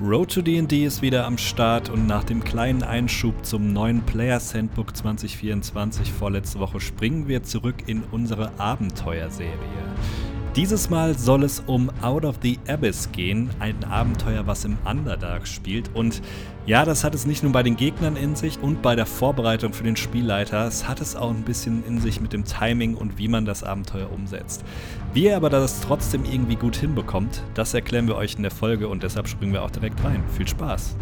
Road to D&D ist wieder am Start und nach dem kleinen Einschub zum neuen Players Handbook 2024 vorletzte Woche springen wir zurück in unsere Abenteuerserie. Dieses Mal soll es um Out of the Abyss gehen, ein Abenteuer, was im Underdark spielt. Und ja, das hat es nicht nur bei den Gegnern in sich und bei der Vorbereitung für den Spielleiter, es hat es auch ein bisschen in sich mit dem Timing und wie man das Abenteuer umsetzt. Wie ihr aber das trotzdem irgendwie gut hinbekommt, das erklären wir euch in der Folge und deshalb springen wir auch direkt rein. Viel Spaß!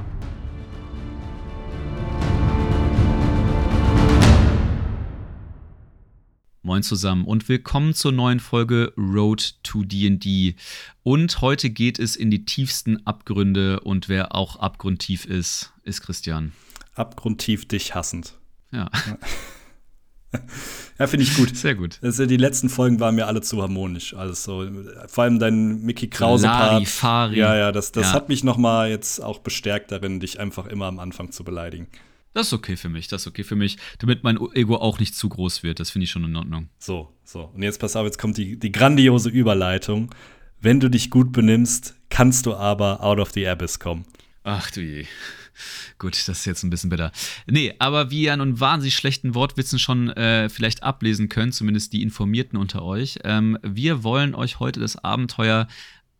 Moin zusammen und willkommen zur neuen Folge Road to DD. Und heute geht es in die tiefsten Abgründe und wer auch abgrundtief ist, ist Christian. Abgrundtief dich hassend. Ja. Ja, finde ich gut. Sehr gut. Also die letzten Folgen waren mir alle zu harmonisch. Alles so. Vor allem dein Mickey Krause-Part. Fari. Ja, ja, das, das ja. hat mich noch mal jetzt auch bestärkt darin, dich einfach immer am Anfang zu beleidigen. Das ist okay für mich, das ist okay für mich, damit mein Ego auch nicht zu groß wird. Das finde ich schon in Ordnung. So, so. Und jetzt pass auf, jetzt kommt die, die grandiose Überleitung. Wenn du dich gut benimmst, kannst du aber out of the abyss kommen. Ach du je. Gut, das ist jetzt ein bisschen bitter. Nee, aber wie ihr an einen wahnsinnig schlechten Wortwitzen schon äh, vielleicht ablesen könnt, zumindest die Informierten unter euch, ähm, wir wollen euch heute das Abenteuer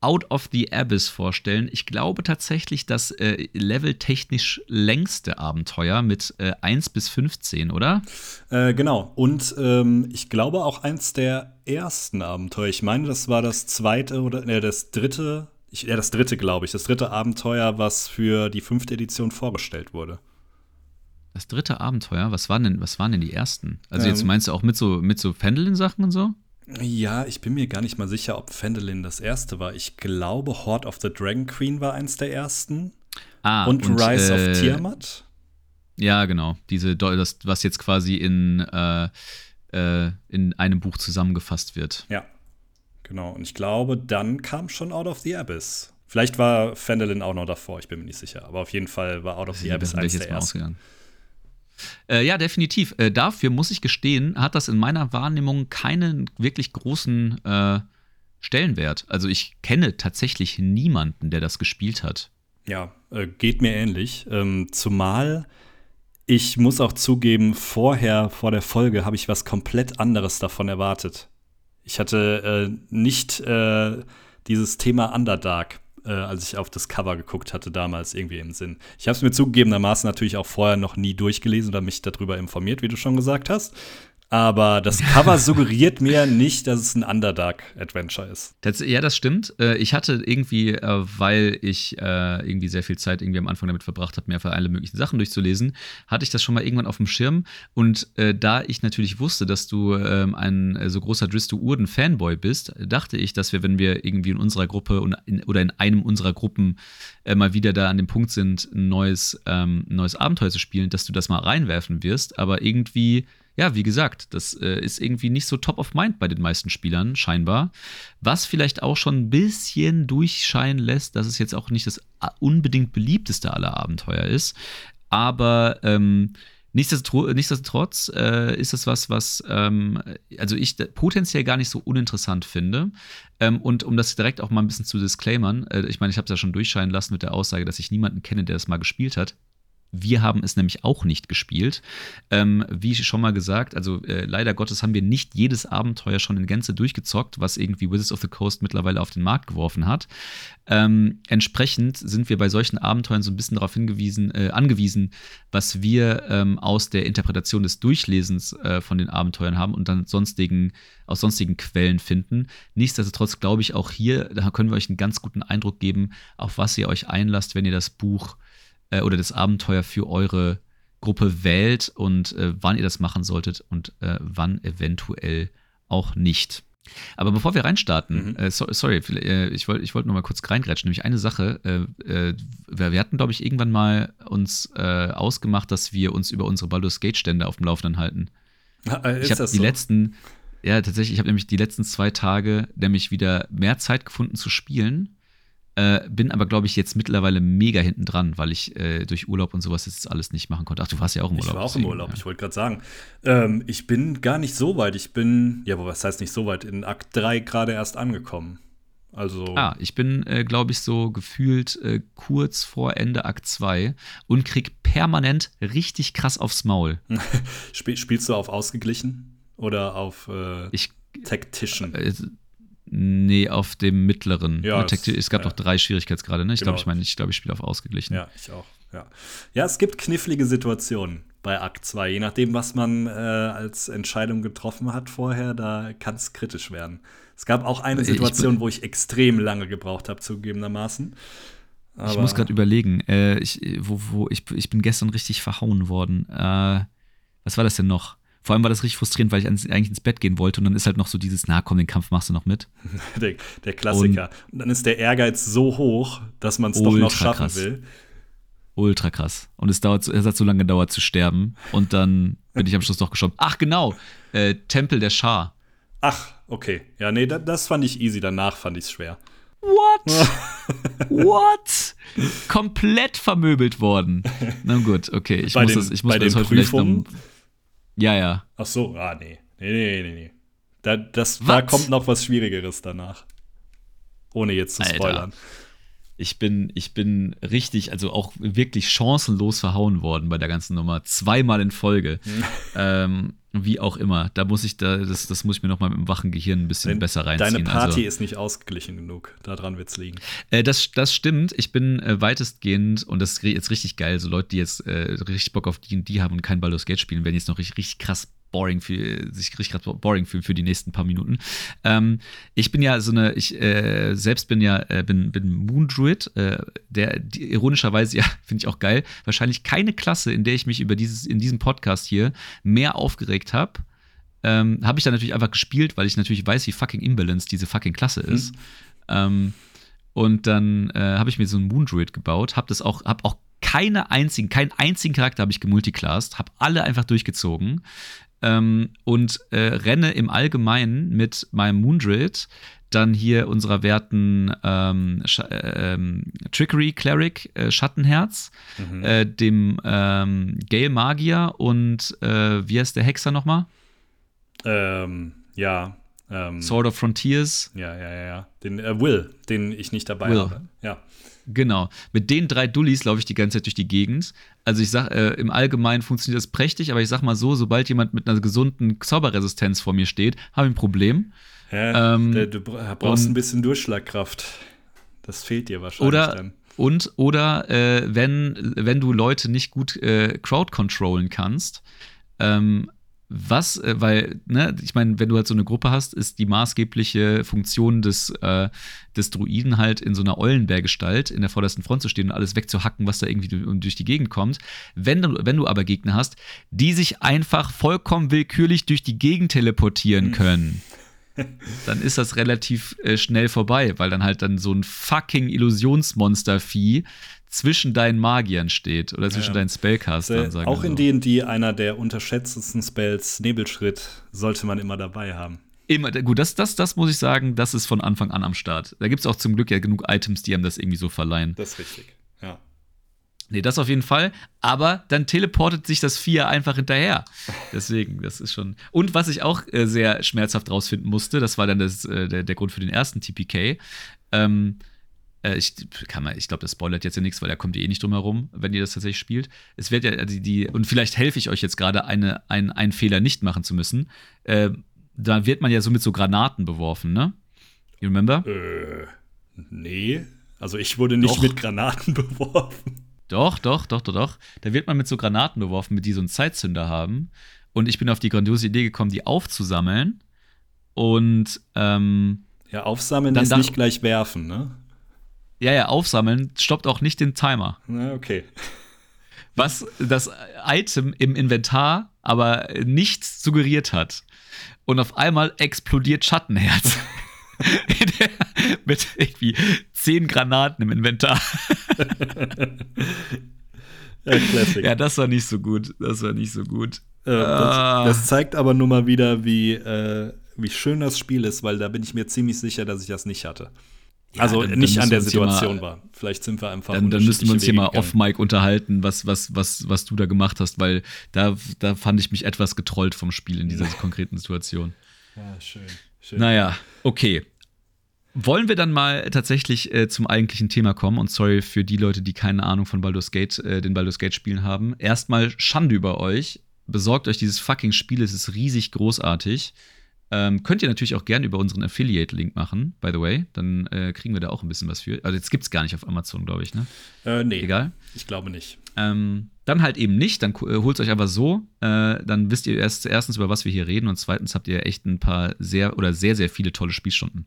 Out of the Abyss vorstellen. Ich glaube tatsächlich das äh, leveltechnisch längste Abenteuer mit äh, 1 bis 15, oder? Äh, genau. Und ähm, ich glaube auch eins der ersten Abenteuer. Ich meine, das war das zweite oder ne, das dritte. Ich, ja, das dritte, glaube ich. Das dritte Abenteuer, was für die fünfte Edition vorgestellt wurde. Das dritte Abenteuer? Was waren denn, was waren denn die ersten? Also, ähm, jetzt meinst du auch mit so, mit so Fendelin-Sachen und so? Ja, ich bin mir gar nicht mal sicher, ob Fendelin das erste war. Ich glaube, Horde of the Dragon Queen war eins der ersten. Ah, und, und Rise äh, of Tiamat. Ja, genau. Diese, das, was jetzt quasi in, äh, äh, in einem Buch zusammengefasst wird. Ja, genau. Und ich glaube, dann kam schon Out of the Abyss. Vielleicht war Fendelin auch noch davor, ich bin mir nicht sicher. Aber auf jeden Fall war Out of the Abyss eins der ersten. Äh, ja, definitiv. Äh, dafür muss ich gestehen, hat das in meiner Wahrnehmung keinen wirklich großen äh, Stellenwert. Also ich kenne tatsächlich niemanden, der das gespielt hat. Ja, äh, geht mir ähnlich. Ähm, zumal ich muss auch zugeben, vorher, vor der Folge, habe ich was komplett anderes davon erwartet. Ich hatte äh, nicht äh, dieses Thema Underdark äh, als ich auf das Cover geguckt hatte, damals irgendwie im Sinn. Ich habe es mir zugegebenermaßen natürlich auch vorher noch nie durchgelesen oder mich darüber informiert, wie du schon gesagt hast. Aber das Cover suggeriert mir nicht, dass es ein Underdark-Adventure ist. Das, ja, das stimmt. Äh, ich hatte irgendwie, äh, weil ich äh, irgendwie sehr viel Zeit irgendwie am Anfang damit verbracht habe, mir alle möglichen Sachen durchzulesen, hatte ich das schon mal irgendwann auf dem Schirm. Und da ich natürlich wusste, dass du ähm, ein so großer Dristo Urden-Fanboy bist, dachte ich, dass wir, wenn wir irgendwie in unserer Gruppe oder in einem unserer Gruppen mal wieder da an dem Punkt sind, ein neues, ähm, neues Abenteuer zu spielen, dass du das mal reinwerfen wirst. Aber irgendwie ja, wie gesagt, das äh, ist irgendwie nicht so top of mind bei den meisten Spielern, scheinbar. Was vielleicht auch schon ein bisschen durchscheinen lässt, dass es jetzt auch nicht das äh, unbedingt beliebteste aller Abenteuer ist. Aber ähm, Nichtsdestotrotz, nichtsdestotrotz äh, ist es was, was ähm, also ich potenziell gar nicht so uninteressant finde. Ähm, und um das direkt auch mal ein bisschen zu disclaimern, äh, ich meine, ich habe es ja schon durchscheinen lassen mit der Aussage, dass ich niemanden kenne, der das mal gespielt hat. Wir haben es nämlich auch nicht gespielt. Ähm, wie schon mal gesagt, also äh, leider Gottes haben wir nicht jedes Abenteuer schon in Gänze durchgezockt, was irgendwie Wizards of the Coast mittlerweile auf den Markt geworfen hat. Ähm, entsprechend sind wir bei solchen Abenteuern so ein bisschen darauf hingewiesen, äh, angewiesen, was wir ähm, aus der Interpretation des Durchlesens äh, von den Abenteuern haben und dann sonstigen, aus sonstigen Quellen finden. Nichtsdestotrotz glaube ich auch hier, da können wir euch einen ganz guten Eindruck geben, auf was ihr euch einlasst, wenn ihr das Buch äh, oder das Abenteuer für eure Gruppe wählt und äh, wann ihr das machen solltet und äh, wann eventuell auch nicht. Aber bevor wir reinstarten, mhm. äh, so, sorry, äh, ich wollte ich wollt noch mal kurz reingrätschen, nämlich eine Sache. Äh, äh wir, wir, hatten, glaube ich, irgendwann mal uns äh, ausgemacht, dass wir uns über unsere Baldur's Gate-Stände auf dem Laufenden halten. Äh, ich habe die so? letzten, ja, tatsächlich, ich habe nämlich die letzten zwei Tage nämlich wieder mehr Zeit gefunden zu spielen äh, bin aber, glaube ich, jetzt mittlerweile mega hinten dran, weil ich äh, durch Urlaub und sowas jetzt alles nicht machen konnte. Ach, du warst ja auch im Urlaub. Ich war auch deswegen, im Urlaub, ja. ich wollte gerade sagen. Ähm, ich bin gar nicht so weit. Ich bin, ja, aber was heißt nicht so weit? In Akt 3 gerade erst angekommen. Also. Ah, ich bin, äh, glaube ich, so gefühlt äh, kurz vor Ende Akt 2 und krieg permanent richtig krass aufs Maul. Spiel, spielst du auf ausgeglichen oder auf äh, ich, Tactician? Äh, nee, auf dem mittleren. Ja, Tacti- es gab ja. doch drei Schwierigkeitsgrade, ne? Ich Genau. glaube, ich meine, ich glaube, ich spiele auf ausgeglichen. Ja, ich auch. Ja. ja, es gibt knifflige Situationen bei Akt 2. Je nachdem, was man äh, als Entscheidung getroffen hat vorher, da kann es kritisch werden. Es gab auch eine Ich Situation, bin- wo ich extrem lange gebraucht habe, zugegebenermaßen. Ich Aber- muss gerade überlegen, äh, ich, wo, wo, ich, ich bin gestern richtig verhauen worden. Äh, was war das denn noch? Vor allem war das richtig frustrierend, weil ich eigentlich ins Bett gehen wollte und dann ist halt noch so dieses, na komm, den Kampf machst du noch mit. der, der Klassiker. Und, dann ist der Ehrgeiz so hoch, dass man es doch noch schaffen krass. will. Ultra krass. Und es dauert, es hat so lange gedauert zu sterben und dann bin ich am Schluss doch gestorben. Ach genau, äh, Tempel der Schar. Ach, okay. Ja, nee, da, das fand ich easy. Danach fand ich es schwer. What? What? Komplett vermöbelt worden. Na gut, okay. Ich Bei muss den- das, ich muss bei das den heute vielleicht noch. Ja, ja. Ach so, ah, nee. Nee, nee, nee, nee. Da, das, da Was? kommt noch was Schwierigeres danach. Ohne jetzt zu Alter. spoilern. Ich bin, ich bin richtig, also auch wirklich chancenlos verhauen worden bei der ganzen Nummer. Zweimal in Folge. ähm, wie auch immer. Da muss ich, da, das, das muss ich mir noch mal mit dem wachen Gehirn ein bisschen Dein- besser reinziehen. Deine Party also, ist nicht ausgeglichen genug. Daran wird's liegen. Äh, das, das stimmt. Ich bin äh, weitestgehend, und das ist jetzt richtig geil, so Leute, die jetzt äh, richtig Bock auf D&D haben und kein Baldur's Gate spielen, werden jetzt noch richtig, richtig krass boring für, sich richtig krass boring fühlen für die nächsten paar Minuten. Ähm, ich bin ja so eine, ich äh, selbst bin ja, äh, bin, bin Moon Druid, äh, der die, ironischerweise, ja, finde ich auch geil, wahrscheinlich keine Klasse, in der ich mich über dieses, in diesem Podcast hier mehr aufgeregt habe. Ähm, habe ich dann natürlich einfach gespielt, weil ich natürlich weiß, wie fucking imbalanced diese fucking Klasse ist. Ähm, und dann äh, habe ich mir so einen Moon Druid gebaut, habe das auch, habe auch keine einzigen, keinen einzigen Charakter habe ich gemulticlassed, habe alle einfach durchgezogen ähm, und äh, renne im Allgemeinen mit meinem Moon Druid dann hier unserer werten ähm, äh, ähm, Trickery Cleric äh, Schattenherz, Mhm. äh, dem ähm, Gale Magier und äh, wie heißt der Hexer nochmal? Ähm, ja. Ähm, Sword of Frontiers. Ja, ja, ja, ja. Den äh, Will, den ich nicht dabei Will. habe. Ja. Genau. Mit den drei Dullis laufe ich die ganze Zeit durch die Gegend. Also ich sag, äh, im Allgemeinen funktioniert das prächtig, aber ich sag mal so, sobald jemand mit einer gesunden Zauberresistenz vor mir steht, habe ich ein Problem. ja Ähm, der, du bra- brauchst und- ein bisschen Durchschlagkraft. Das fehlt dir wahrscheinlich Oder, dann. und, oder äh, wenn, wenn du Leute nicht gut äh, crowd controllen kannst, ähm, was, äh, weil, ne, ich meine, wenn du halt so eine Gruppe hast, ist die maßgebliche Funktion des, äh, des Druiden halt in so einer Eulenbärgestalt in der vordersten Front zu stehen und alles wegzuhacken, was da irgendwie du- durch die Gegend kommt. Wenn du, wenn du aber Gegner hast, die sich einfach vollkommen willkürlich durch die Gegend teleportieren können, dann ist das relativ äh, schnell vorbei, weil dann halt dann so ein fucking Illusionsmonster-Vieh zwischen deinen Magiern steht oder zwischen Ja. deinen Spellcastern, Äh, sagen auch in so. D&D einer der unterschätztesten Spells, Nebelschritt, sollte man immer dabei haben. Immer, gut, das, das, das muss ich sagen, das ist von Anfang an am Start. Da gibt es auch zum Glück ja genug Items, die einem das irgendwie so verleihen. Das ist richtig. Ja. Nee, das auf jeden Fall. Aber dann teleportet sich das Vieh einfach hinterher. Deswegen, das ist schon. Und was ich auch äh, sehr schmerzhaft rausfinden musste, das war dann das, äh, der, der Grund für den ersten TPK. Ähm, äh, ich kann mal, ich glaube, das spoilert jetzt ja nichts, weil da kommt ihr eh nicht drum herum, wenn ihr das tatsächlich spielt. Es wird ja die, die und vielleicht helfe ich euch jetzt gerade, eine, ein, einen Fehler nicht machen zu müssen. Äh, da wird man ja so mit so Granaten beworfen, ne? You remember? Äh, nee. Also ich wurde nicht Doch. mit Granaten beworfen. Doch, doch, doch, doch, doch. Da wird man mit so Granaten beworfen, mit die so einen Zeitzünder haben. Und ich bin auf die grandiose Idee gekommen, die aufzusammeln. Und ähm, Ja, aufsammeln Dann ist nicht gleich werfen, ne? Ja, ja, aufsammeln stoppt auch nicht den Timer. Na, okay. Was das Item im Inventar aber nichts suggeriert hat. Und auf einmal explodiert Schattenherz. mit irgendwie zehn Granaten im Inventar. Ja, Classic. Ja, das war nicht so gut. Das war nicht so gut. Äh, das, Ah. das zeigt aber nur mal wieder, wie, äh, wie schön das Spiel ist, weil da bin ich mir ziemlich sicher, dass ich das nicht hatte. Ja, also dann- dann nicht an müssen der hier mal- Situation war. Vielleicht sind wir einfach Dann, dann müssten wir uns hier mal off-Mic unterhalten, was, was, was, was du da gemacht hast, weil da, da fand ich mich etwas getrollt vom Spiel in dieser konkreten Situation. Ja, schön. schön. Naja, okay. wollen wir dann mal tatsächlich äh, zum eigentlichen Thema kommen? Und sorry für die Leute, die keine Ahnung von Baldur's Gate, äh, den Baldur's Gate Spielen haben. Erstmal Schande über euch. Besorgt euch dieses fucking Spiel, es ist riesig großartig. Ähm, könnt ihr natürlich auch gerne über unseren Affiliate-Link machen, by the way. Dann äh, kriegen wir da auch ein bisschen was für. Also jetzt gibt es gar nicht auf Amazon, glaube ich, ne? Äh, nee. Egal. Ich glaube nicht. Ähm, dann halt eben nicht, dann äh, holt es euch aber so. Äh, dann wisst ihr erst erstens, über was wir hier reden und zweitens habt ihr echt ein paar sehr oder sehr, sehr viele tolle Spielstunden.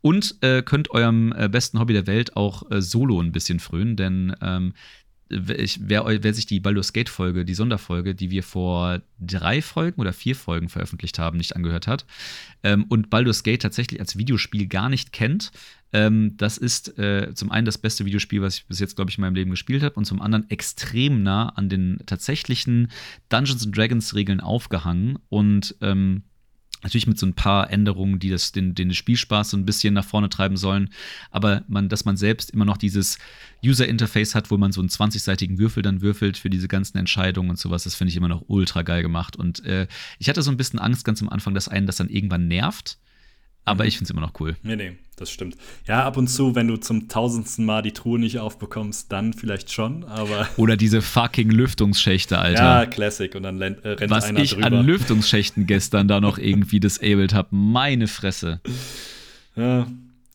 Und äh, könnt eurem äh, besten Hobby der Welt auch äh, solo ein bisschen frönen, denn ähm, ich, wer, wer, sich die Baldur's Gate Folge, die Sonderfolge, die wir vor drei Folgen oder vier Folgen veröffentlicht haben, nicht angehört hat ähm, und Baldur's Gate tatsächlich als Videospiel gar nicht kennt, ähm, das ist äh, zum einen das beste Videospiel, was ich bis jetzt, glaube ich, in meinem Leben gespielt habe und zum anderen extrem nah an den tatsächlichen Dungeons Dragons Regeln aufgehangen und ähm, Natürlich mit so ein paar Änderungen, die das, den, den Spielspaß so ein bisschen nach vorne treiben sollen. Aber man, dass man selbst immer noch dieses User-Interface hat, wo man so einen 20-seitigen Würfel dann würfelt für diese ganzen Entscheidungen und sowas, das finde ich immer noch ultra geil gemacht. Und äh, ich hatte so ein bisschen Angst ganz am Anfang, dass einen das dann irgendwann nervt. Aber mhm. ich finde es immer noch cool. Nee, nee, das stimmt. Ja, ab und zu, wenn du zum tausendsten Mal die Truhe nicht aufbekommst, dann vielleicht schon, aber. Oder diese fucking Lüftungsschächte, Alter. Ja, Classic. Und dann äh, rennt Was einer ich drüber. an Lüftungsschächten gestern da noch irgendwie disabled habe. Meine Fresse. Ja,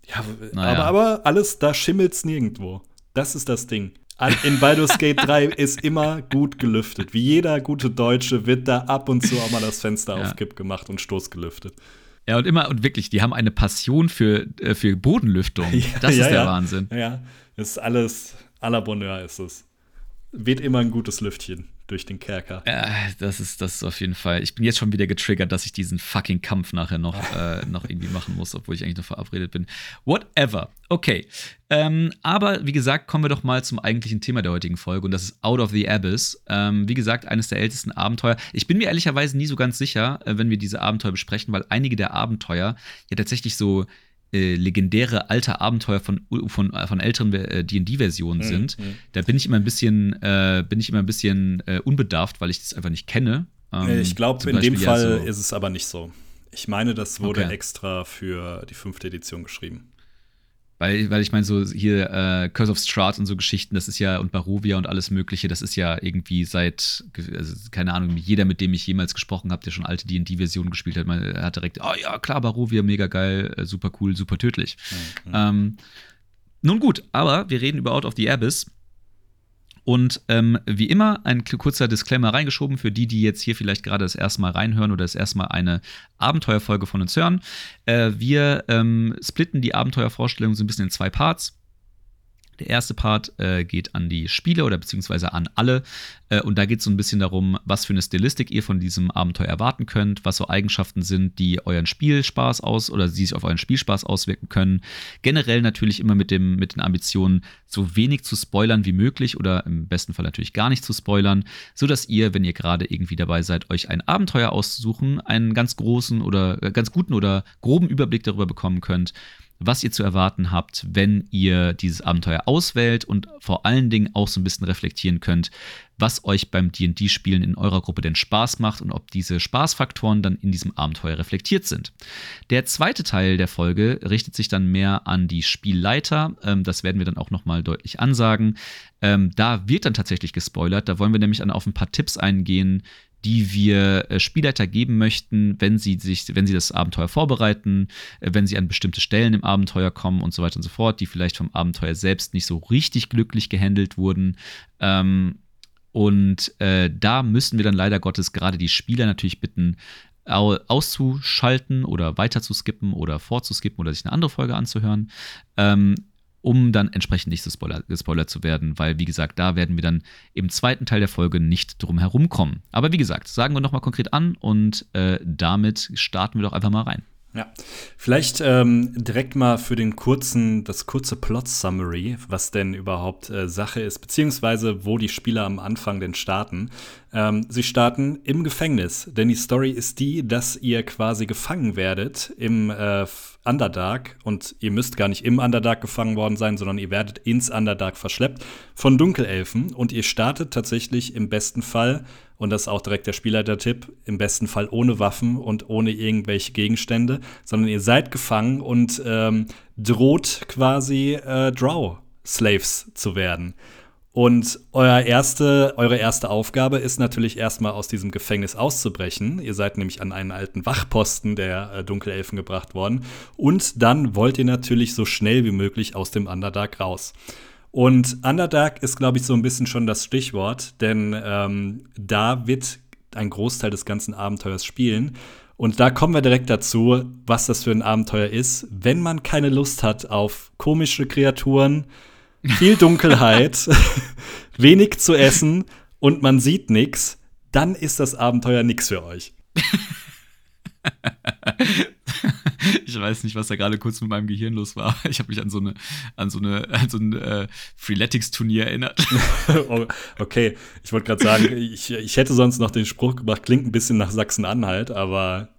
ja naja. aber, aber alles, da schimmelt es nirgendwo. Das ist das Ding. In Baldur's Gate 3 ist immer gut gelüftet. Wie jeder gute Deutsche wird da ab und zu auch mal das Fenster ja. auf Kipp gemacht und stoßgelüftet. Ja, und immer, und wirklich, die haben eine Passion für, äh, für Bodenlüftung. Ja, das ist ja, der ja. Wahnsinn. Ja, das ist alles, à la Bonheur ist es. Wird immer ein gutes Lüftchen durch den Kerker. Ja, das ist das ist auf jeden Fall. Ich bin jetzt schon wieder getriggert, dass ich diesen fucking Kampf nachher noch, äh, noch irgendwie machen muss, obwohl ich eigentlich noch verabredet bin. Whatever. Okay. Ähm, aber wie gesagt, kommen wir doch mal zum eigentlichen Thema der heutigen Folge und das ist Out of the Abyss. Ähm, wie gesagt, eines der ältesten Abenteuer. Ich bin mir ehrlicherweise nie so ganz sicher, äh, wenn wir diese Abenteuer besprechen, weil einige der Abenteuer ja tatsächlich so äh, legendäre alte Abenteuer von, von, von älteren äh, D&D-Versionen mhm. sind. Mhm. Da bin ich immer ein bisschen, äh, bin ich immer ein bisschen äh, unbedarft, weil ich das einfach nicht kenne. Ähm, ich glaube, in dem Fall ja so ist es aber nicht so. Ich meine, das wurde okay. extra für die fünfte Edition geschrieben. Weil, weil ich meine, so hier äh, Curse of Strahd und so Geschichten, das ist ja, und Barovia und alles Mögliche, das ist ja irgendwie seit, also, keine Ahnung, jeder, mit dem ich jemals gesprochen habe, der schon alte DD-Versionen gespielt hat, man hat direkt, oh ja, klar, Barovia, mega geil, äh, super cool, super tödlich. Mhm. Ähm, nun gut, aber wir reden über Out of the Abyss. Und ähm, wie immer ein kurzer Disclaimer reingeschoben für die, die jetzt hier vielleicht gerade das erste Mal reinhören oder das erste Mal eine Abenteuerfolge von uns hören. Äh, wir ähm, splitten die Abenteuervorstellung so ein bisschen in zwei Parts. Der erste Part äh, geht an die Spieler oder beziehungsweise an alle. Äh, und da geht es so ein bisschen darum, was für eine Stilistik ihr von diesem Abenteuer erwarten könnt, was so Eigenschaften sind, die euren Spielspaß aus oder die sich auf euren Spielspaß auswirken können. Generell natürlich immer mit, dem, mit den Ambitionen, so wenig zu spoilern wie möglich oder im besten Fall natürlich gar nicht zu spoilern, sodass ihr, wenn ihr gerade irgendwie dabei seid, euch ein Abenteuer auszusuchen, einen ganz großen oder äh, ganz guten oder groben Überblick darüber bekommen könnt was ihr zu erwarten habt, wenn ihr dieses Abenteuer auswählt und vor allen Dingen auch so ein bisschen reflektieren könnt, was euch beim DD-Spielen in eurer Gruppe denn Spaß macht und ob diese Spaßfaktoren dann in diesem Abenteuer reflektiert sind. Der zweite Teil der Folge richtet sich dann mehr an die Spielleiter. Ähm, das werden wir dann auch nochmal deutlich ansagen. Ähm, da wird dann tatsächlich gespoilert. Da wollen wir nämlich auf ein paar Tipps eingehen, die wir äh, Spielleiter geben möchten, wenn sie sich, wenn sie das Abenteuer vorbereiten, äh, wenn sie an bestimmte Stellen im Abenteuer kommen und so weiter und so fort, die vielleicht vom Abenteuer selbst nicht so richtig glücklich gehandelt wurden. Ähm, und äh, da müssen wir dann leider Gottes gerade die Spieler natürlich bitten, auszuschalten oder weiter zu skippen oder vorzuskippen oder sich eine andere Folge anzuhören. Ähm, um dann entsprechend nicht gespoilert, zu werden, weil, wie gesagt, da werden wir dann im zweiten Teil der Folge nicht drum herum kommen. Aber wie gesagt, sagen wir nochmal konkret an und äh, damit starten wir doch einfach mal rein. Ja, vielleicht ähm, direkt mal für den kurzen, das kurze Plot-Summary, was denn überhaupt äh, Sache ist, beziehungsweise wo die Spieler am Anfang denn starten. Ähm, sie starten im Gefängnis, denn die Story ist die, dass ihr quasi gefangen werdet im äh, Underdark. Und ihr müsst gar nicht im Underdark gefangen worden sein, sondern ihr werdet ins Underdark verschleppt von Dunkelelfen. Und ihr startet tatsächlich im besten Fall und das ist auch direkt der Spielleiter-Tipp, im besten Fall ohne Waffen und ohne irgendwelche Gegenstände, sondern ihr seid gefangen und ähm, droht quasi äh, Drow-Slaves zu werden. Und euer erste, eure erste Aufgabe ist natürlich erstmal aus diesem Gefängnis auszubrechen. Ihr seid nämlich an einen alten Wachposten der äh, Dunkelelfen gebracht worden. Und dann wollt ihr natürlich so schnell wie möglich aus dem Underdark raus. Und Underdark ist, glaube ich, so ein bisschen schon das Stichwort, denn ähm, da wird ein Großteil des ganzen Abenteuers spielen. Und da kommen wir direkt dazu, was das für ein Abenteuer ist, wenn man keine Lust hat auf komische Kreaturen, viel Dunkelheit, wenig zu essen und man sieht nichts, dann ist das Abenteuer nichts für euch. ich weiß nicht, was da gerade kurz mit meinem Gehirn los war. Ich habe mich an so eine, an so eine, an so ein äh, Freeletics-Turnier erinnert. Oh, okay, ich wollte gerade sagen, ich, ich hätte sonst noch den Spruch gemacht, klingt ein bisschen nach Sachsen-Anhalt, aber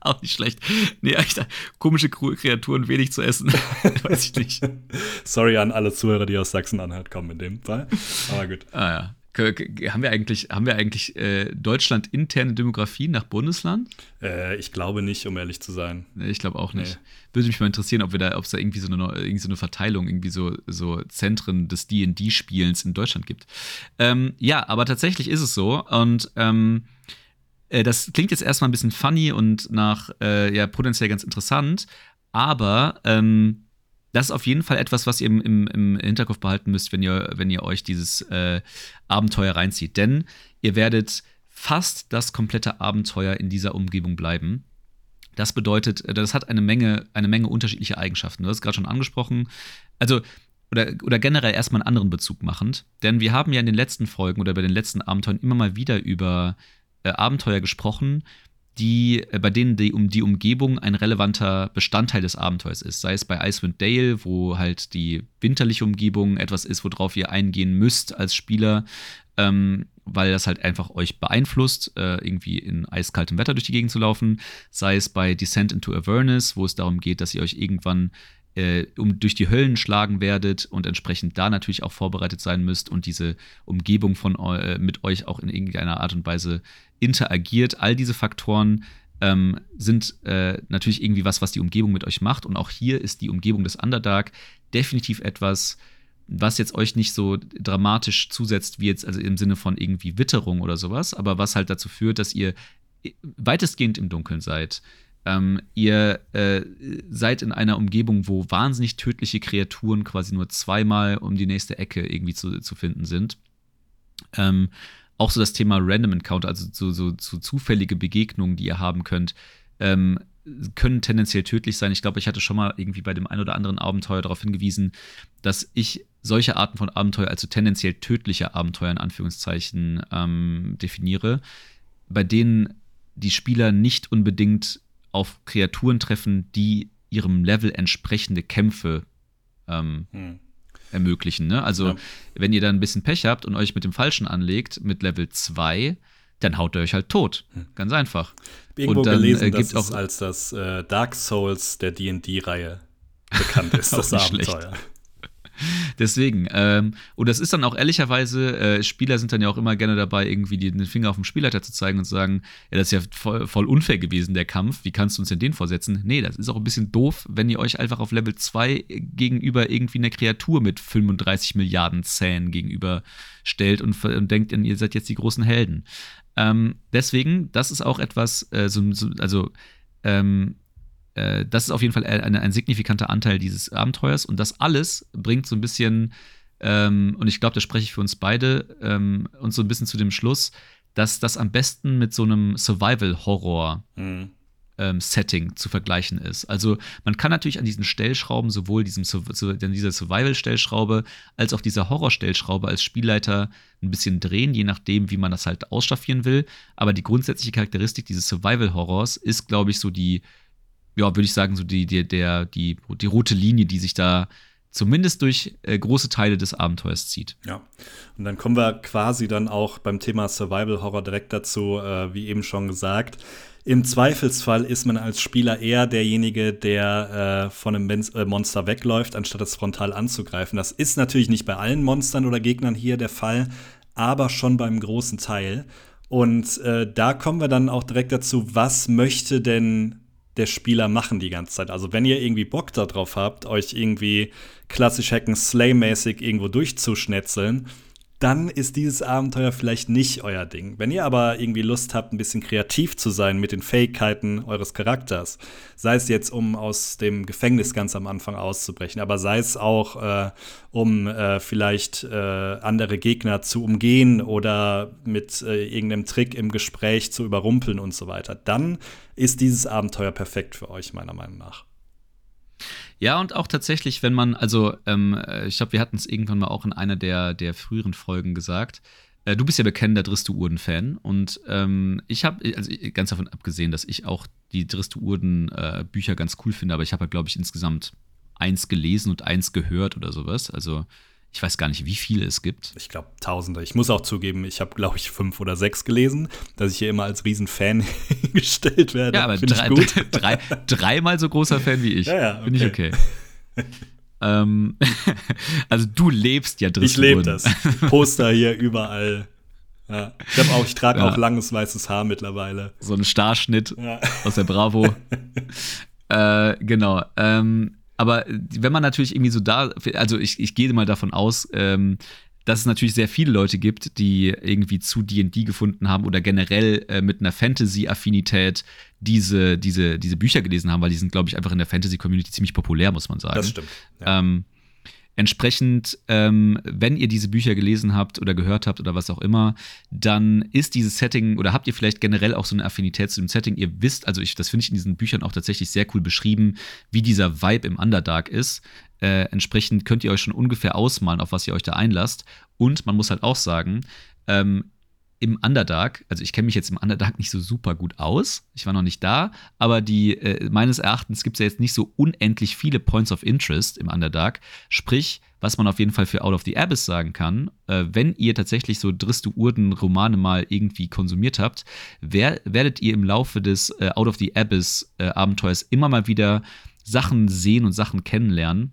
auch nicht schlecht. Nee, echt, komische Kreaturen, wenig zu essen. Weiß ich nicht. Sorry an alle Zuhörer, die aus Sachsen-Anhalt kommen in dem Fall. Aber gut. Ah ja. Haben wir eigentlich, haben wir eigentlich äh, Deutschland interne Demografie nach Bundesland? Äh, ich glaube nicht, um ehrlich zu sein. Ich glaube auch nicht. Nee. Würde mich mal interessieren, ob wir da, ob es da irgendwie so eine, irgendwie so eine Verteilung, irgendwie so, so Zentren des D&D-Spielens in Deutschland gibt. Ähm, ja, aber tatsächlich ist es so. Und ähm, äh, das klingt jetzt erstmal ein bisschen funny und nach, äh, ja, potenziell ganz interessant, aber ähm, das ist auf jeden Fall etwas, was ihr im, im, im, Hinterkopf behalten müsst, wenn ihr, wenn ihr euch dieses äh, Abenteuer reinzieht. Denn ihr werdet fast das komplette Abenteuer in dieser Umgebung bleiben. Das bedeutet, äh, das hat eine Menge, eine Menge unterschiedlicher Eigenschaften. Du hast es gerade schon angesprochen. Also, oder, oder generell erstmal einen anderen Bezug machend. Denn wir haben ja in den letzten Folgen oder bei den letzten Abenteuern immer mal wieder über äh, Abenteuer gesprochen, die, äh, bei denen die, um die Umgebung ein relevanter Bestandteil des Abenteuers ist. Sei es bei Icewind Dale, wo halt die winterliche Umgebung etwas ist, worauf ihr eingehen müsst als Spieler, ähm, weil das halt einfach euch beeinflusst, äh, irgendwie in eiskaltem Wetter durch die Gegend zu laufen. Sei es bei Descent into Avernus, wo es darum geht, dass ihr euch irgendwann äh, um, durch die Höllen schlagen werdet und entsprechend da natürlich auch vorbereitet sein müsst und diese Umgebung von äh, mit euch auch in irgendeiner Art und Weise interagiert. All diese Faktoren ähm, sind äh, natürlich irgendwie was, was die Umgebung mit euch macht. Und auch hier ist die Umgebung des Underdark definitiv etwas, was jetzt euch nicht so dramatisch zusetzt, wie jetzt also im Sinne von irgendwie Witterung oder sowas, aber was halt dazu führt, dass ihr weitestgehend im Dunkeln seid. Ähm, ihr äh, seid in einer Umgebung, wo wahnsinnig tödliche Kreaturen quasi nur zweimal um die nächste Ecke irgendwie zu, zu finden sind. Ähm, auch so das Thema Random Encounter, also so, so, so zufällige Begegnungen, die ihr haben könnt, ähm, können tendenziell tödlich sein. Ich glaube, ich hatte schon mal irgendwie bei dem ein oder anderen Abenteuer darauf hingewiesen, dass ich solche Arten von Abenteuer als so tendenziell tödliche Abenteuer in Anführungszeichen ähm, definiere, bei denen die Spieler nicht unbedingt auf Kreaturen treffen, die ihrem Level entsprechende Kämpfe ähm, hm. Ermöglichen. Ne? Also, ja. wenn ihr dann ein bisschen Pech habt und euch mit dem Falschen anlegt, mit Level 2, dann haut ihr euch halt tot. Hm. Ganz einfach. Irgendwo und dann, gelesen, äh, gibt dass auch es als das äh, Dark Souls der D&D-Reihe bekannt ist, das Abenteuer. Schlecht. Deswegen, ähm, und das ist dann auch ehrlicherweise, äh, Spieler sind dann ja auch immer gerne dabei, irgendwie den Finger auf den Spielleiter zu zeigen und zu sagen, ja, das ist ja voll, voll, unfair gewesen, der Kampf, wie kannst du uns denn den vorsetzen? Nee, das ist auch ein bisschen doof, wenn ihr euch einfach auf Level 2 gegenüber irgendwie einer Kreatur mit 35 Milliarden Zähnen gegenüber stellt und, und denkt, ihr seid jetzt die großen Helden. Ähm, deswegen, das ist auch etwas, äh, so, so, also ähm, äh, das ist auf jeden Fall ein, ein, signifikanter Anteil dieses Abenteuers. Und das alles bringt so ein bisschen, ähm, und ich glaube, da spreche ich für uns beide, ähm, uns so ein bisschen zu dem Schluss, dass das am besten mit so einem Survival-Horror. Mhm. Ähm, Setting zu vergleichen ist. Also man kann natürlich an diesen Stellschrauben, sowohl diesem, an dieser Survival-Stellschraube als auch dieser Horror-Stellschraube als Spielleiter ein bisschen drehen, je nachdem, wie man das halt ausstaffieren will. Aber die grundsätzliche Charakteristik dieses Survival-Horrors ist, glaube ich, so die, ja, würde ich sagen, so die, die, der, die, die rote Linie, die sich da zumindest durch äh, große Teile des Abenteuers zieht. Ja, und dann kommen wir quasi dann auch beim Thema Survival Horror direkt dazu, äh, wie eben schon gesagt. Im Zweifelsfall ist man als Spieler eher derjenige, der äh, von einem äh, Monster wegläuft, anstatt es frontal anzugreifen. Das ist natürlich nicht bei allen Monstern oder Gegnern hier der Fall, aber schon beim großen Teil. Und äh, da kommen wir dann auch direkt dazu, was möchte denn der Spieler machen die ganze Zeit. Also wenn ihr irgendwie Bock darauf habt, euch irgendwie klassisch Hacken Slay-mäßig irgendwo durchzuschnetzeln, dann ist dieses Abenteuer vielleicht nicht euer Ding. Wenn ihr aber irgendwie Lust habt, ein bisschen kreativ zu sein mit den Fähigkeiten eures Charakters, sei es jetzt, um aus dem Gefängnis ganz am Anfang auszubrechen, aber sei es auch, äh, um äh, vielleicht äh, andere Gegner zu umgehen oder mit äh, irgendeinem Trick im Gespräch zu überrumpeln und so weiter, dann ist dieses Abenteuer perfekt für euch, meiner Meinung nach. Ja, und auch tatsächlich, wenn man, also ähm, äh, ich glaube, wir hatten es irgendwann mal auch in einer der, der früheren Folgen gesagt. Äh, du bist ja bekennender Dristu-Urden-Fan und ähm, ich habe, also ganz davon abgesehen, dass ich auch die Dristu-Urden-Bücher äh, ganz cool finde, aber ich habe, glaube ich, insgesamt eins gelesen und eins gehört oder sowas. Also ich weiß gar nicht, wie viele es gibt. Ich glaube, Tausende. Ich muss auch zugeben, ich habe, glaube ich, fünf oder sechs gelesen, dass ich hier immer als Riesenfan gestellt werde. Ja, aber drei, drei, dreimal so großer Fan wie ich. Ja, ja, okay. Finde ich okay. ähm, also du lebst ja drin. Ich lebe das. Poster hier überall. Ja. Ich, auch, ich trage ja. auch langes weißes Haar mittlerweile. So ein Starschnitt ja. aus der Bravo. äh, genau. Ähm, aber wenn man natürlich irgendwie so da, also ich, ich gehe mal davon aus, ähm, dass es natürlich sehr viele Leute gibt, die irgendwie zu D&D gefunden haben oder generell äh, mit einer Fantasy-Affinität diese, diese, diese Bücher gelesen haben, weil die sind, glaube ich, einfach in der Fantasy-Community ziemlich populär, muss man sagen. Das stimmt. Ja. Ähm, Entsprechend, ähm, wenn ihr diese Bücher gelesen habt oder gehört habt oder was auch immer, dann ist dieses Setting oder habt ihr vielleicht generell auch so eine Affinität zu dem Setting. Ihr wisst, also ich, das finde ich in diesen Büchern auch tatsächlich sehr cool beschrieben, wie dieser Vibe im Underdark ist. Äh, entsprechend könnt ihr euch schon ungefähr ausmalen, auf was ihr euch da einlasst. Und man muss halt auch sagen, ähm, im Underdark, also ich kenne mich jetzt im Underdark nicht so super gut aus, ich war noch nicht da, aber die, äh, meines Erachtens gibt es ja jetzt nicht so unendlich viele Points of Interest im Underdark. Sprich, was man auf jeden Fall für Out of the Abyss sagen kann, äh, wenn ihr tatsächlich so Dristu-Urden-Romane mal irgendwie konsumiert habt, wer, werdet ihr im Laufe des äh, Out of the Abyss-Abenteuers äh, immer mal wieder Sachen sehen und Sachen kennenlernen,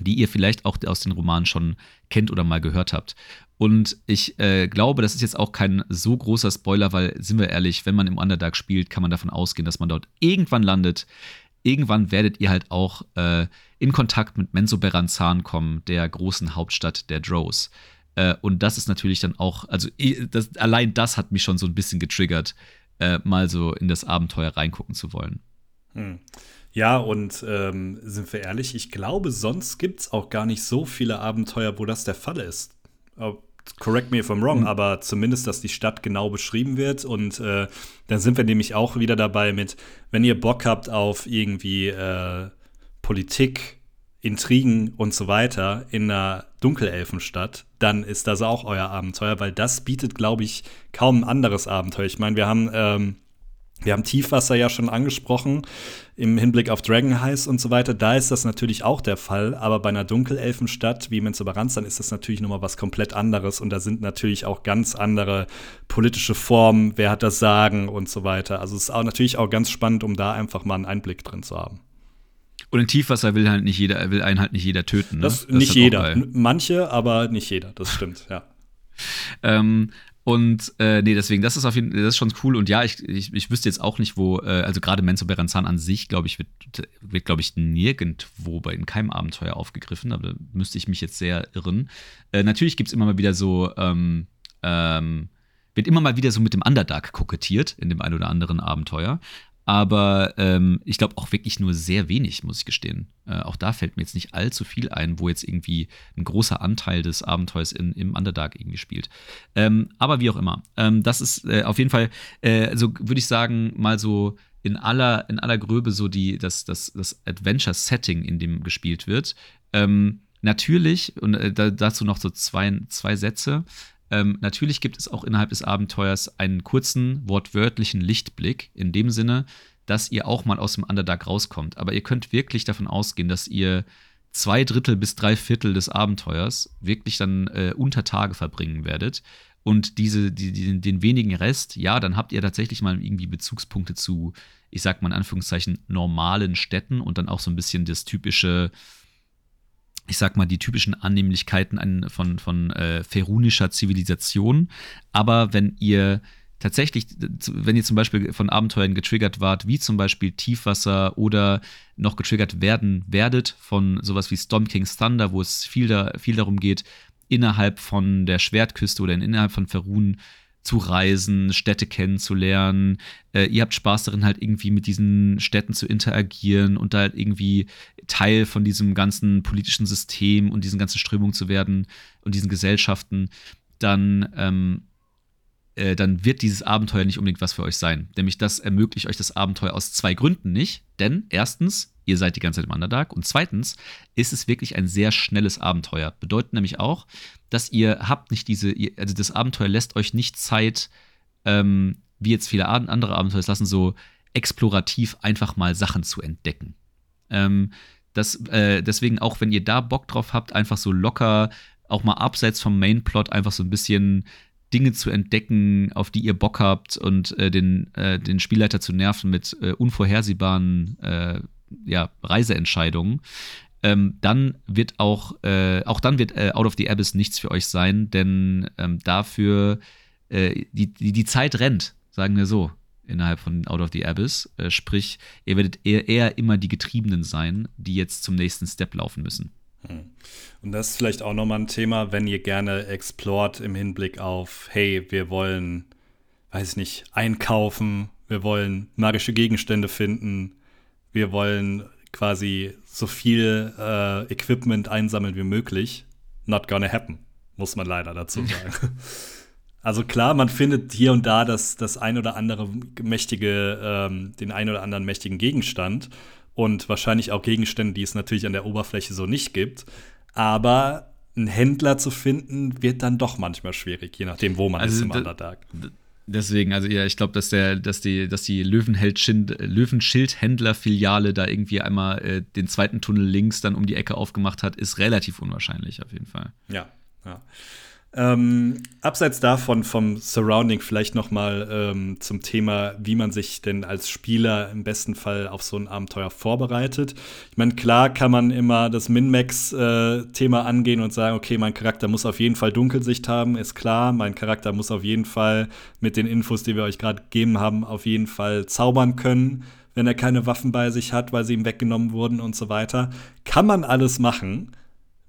die ihr vielleicht auch aus den Romanen schon kennt oder mal gehört habt. Und ich äh, glaube, das ist jetzt auch kein so großer Spoiler, weil, sind wir ehrlich, wenn man im Underdark spielt, kann man davon ausgehen, dass man dort irgendwann landet. Irgendwann werdet ihr halt auch äh, in Kontakt mit Menzoberranzan kommen, der großen Hauptstadt der Drows. Äh, und das ist natürlich dann auch, also das, allein das hat mich schon so ein bisschen getriggert, äh, mal so in das Abenteuer reingucken zu wollen. Hm. Ja, und ähm, sind wir ehrlich, ich glaube, sonst gibt es auch gar nicht so viele Abenteuer, wo das der Fall ist. Correct me if I'm wrong, mhm. aber zumindest, dass die Stadt genau beschrieben wird. Und äh, dann sind wir nämlich auch wieder dabei mit, wenn ihr Bock habt auf irgendwie äh, Politik, Intrigen und so weiter in einer Dunkelelfenstadt, dann ist das auch euer Abenteuer, weil das bietet, glaube ich, kaum ein anderes Abenteuer. Ich meine, wir haben ähm, wir haben Tiefwasser ja schon angesprochen im Hinblick auf Dragon Heist und so weiter. Da ist das natürlich auch der Fall, aber bei einer Dunkelelfenstadt wie Menzoberranzan ist das natürlich nochmal was komplett anderes und da sind natürlich auch ganz andere politische Formen, wer hat das Sagen und so weiter. Also es ist auch natürlich auch ganz spannend, um da einfach mal einen Einblick drin zu haben. Und in Tiefwasser will halt nicht jeder, will einen halt nicht jeder töten. Ne? Das, das nicht jeder. Manche, aber nicht jeder. Das stimmt, ja. ähm, und äh, nee, deswegen, das ist auf jeden Fall, das ist schon cool. Und ja, ich, ich, ich wüsste jetzt auch nicht, wo, äh, also gerade Menzo Beranzan an sich, glaube ich, wird, wird glaube ich, nirgendwo bei in keinem Abenteuer aufgegriffen. Aber da müsste ich mich jetzt sehr irren. Äh, natürlich gibt es immer mal wieder so, ähm, ähm, wird immer mal wieder so mit dem Underdark kokettiert in dem ein oder anderen Abenteuer. Aber ähm, ich glaube auch wirklich nur sehr wenig, muss ich gestehen. Äh, auch da fällt mir jetzt nicht allzu viel ein, wo jetzt irgendwie ein großer Anteil des Abenteuers in, im Underdark irgendwie spielt. Ähm, aber wie auch immer. Ähm, das ist äh, auf jeden Fall, äh, also würde ich sagen, mal so in aller, in aller Gröbe so die, das, das, das Adventure-Setting, in dem gespielt wird. Ähm, natürlich, und äh, dazu noch so zwei, zwei Sätze. Ähm, natürlich gibt es auch innerhalb des Abenteuers einen kurzen, wortwörtlichen Lichtblick, in dem Sinne, dass ihr auch mal aus dem Underdark rauskommt. Aber ihr könnt wirklich davon ausgehen, dass ihr zwei Drittel bis drei Viertel des Abenteuers wirklich dann äh, unter Tage verbringen werdet. Und diese, die, die, den wenigen Rest, ja, dann habt ihr tatsächlich mal irgendwie Bezugspunkte zu, ich sag mal in Anführungszeichen, normalen Städten und dann auch so ein bisschen das typische, ich sag mal, die typischen Annehmlichkeiten von, von äh, ferunischer Zivilisation. Aber wenn ihr tatsächlich, wenn ihr zum Beispiel von Abenteuern getriggert wart, wie zum Beispiel Tiefwasser oder noch getriggert werden werdet von sowas wie Storm King's Thunder, wo es viel, da, viel darum geht, innerhalb von der Schwertküste oder innerhalb von Ferun zu reisen, Städte kennenzulernen. Äh, ihr habt Spaß darin, halt irgendwie mit diesen Städten zu interagieren und da halt irgendwie Teil von diesem ganzen politischen System und diesen ganzen Strömungen zu werden und diesen Gesellschaften, dann ähm, äh, dann wird dieses Abenteuer nicht unbedingt was für euch sein. Nämlich das ermöglicht euch das Abenteuer aus zwei Gründen nicht. Denn erstens, ihr seid die ganze Zeit im Underdark. Und zweitens ist es wirklich ein sehr schnelles Abenteuer. Bedeutet nämlich auch, dass ihr habt nicht diese, also das Abenteuer lässt euch nicht Zeit, ähm, wie jetzt viele andere Abenteuer es lassen, so explorativ einfach mal Sachen zu entdecken. Ähm, das, äh, deswegen auch, wenn ihr da Bock drauf habt, einfach so locker, auch mal abseits vom Mainplot einfach so ein bisschen Dinge zu entdecken, auf die ihr Bock habt und äh, den, äh, den Spielleiter zu nerven mit äh, unvorhersehbaren äh, ja, Reiseentscheidungen, ähm, dann wird auch, äh, auch dann wird äh, Out of the Abyss nichts für euch sein, denn ähm, dafür die, die, die Zeit rennt, sagen wir so innerhalb von Out of the Abyss. Äh, sprich, ihr werdet eher, eher, immer die Getriebenen sein, die jetzt zum nächsten Step laufen müssen. Hm. Und das ist vielleicht auch nochmal ein Thema, wenn ihr gerne explort im Hinblick auf, hey, wir wollen, weiß ich nicht, einkaufen, wir wollen magische Gegenstände finden, wir wollen quasi so viel äh, Equipment einsammeln wie möglich. Not gonna happen, muss man leider dazu sagen. also klar, man findet hier und da das, das ein oder andere mächtige, ähm, den ein oder anderen mächtigen Gegenstand und wahrscheinlich auch Gegenstände, die es natürlich an der Oberfläche so nicht gibt. Aber einen Händler zu finden, wird dann doch manchmal schwierig, je nachdem, wo man also ist im Underdark. Deswegen, also ja, ich glaube, dass dass die, dass die Löwenschild-Händler-Filiale da irgendwie einmal äh, den zweiten Tunnel links dann um die Ecke aufgemacht hat, ist relativ unwahrscheinlich auf jeden Fall. Ja, ja. Ähm, abseits davon vom Surrounding vielleicht noch mal ähm, zum Thema, wie man sich denn als Spieler im besten Fall auf so ein Abenteuer vorbereitet. Ich meine, klar kann man immer das Min-Max-Thema äh, angehen und sagen, okay, mein Charakter muss auf jeden Fall Dunkelsicht haben, ist klar. Mein Charakter muss auf jeden Fall mit den Infos, die wir euch gerade gegeben haben, auf jeden Fall zaubern können, wenn er keine Waffen bei sich hat, weil sie ihm weggenommen wurden und so weiter. Kann man alles machen.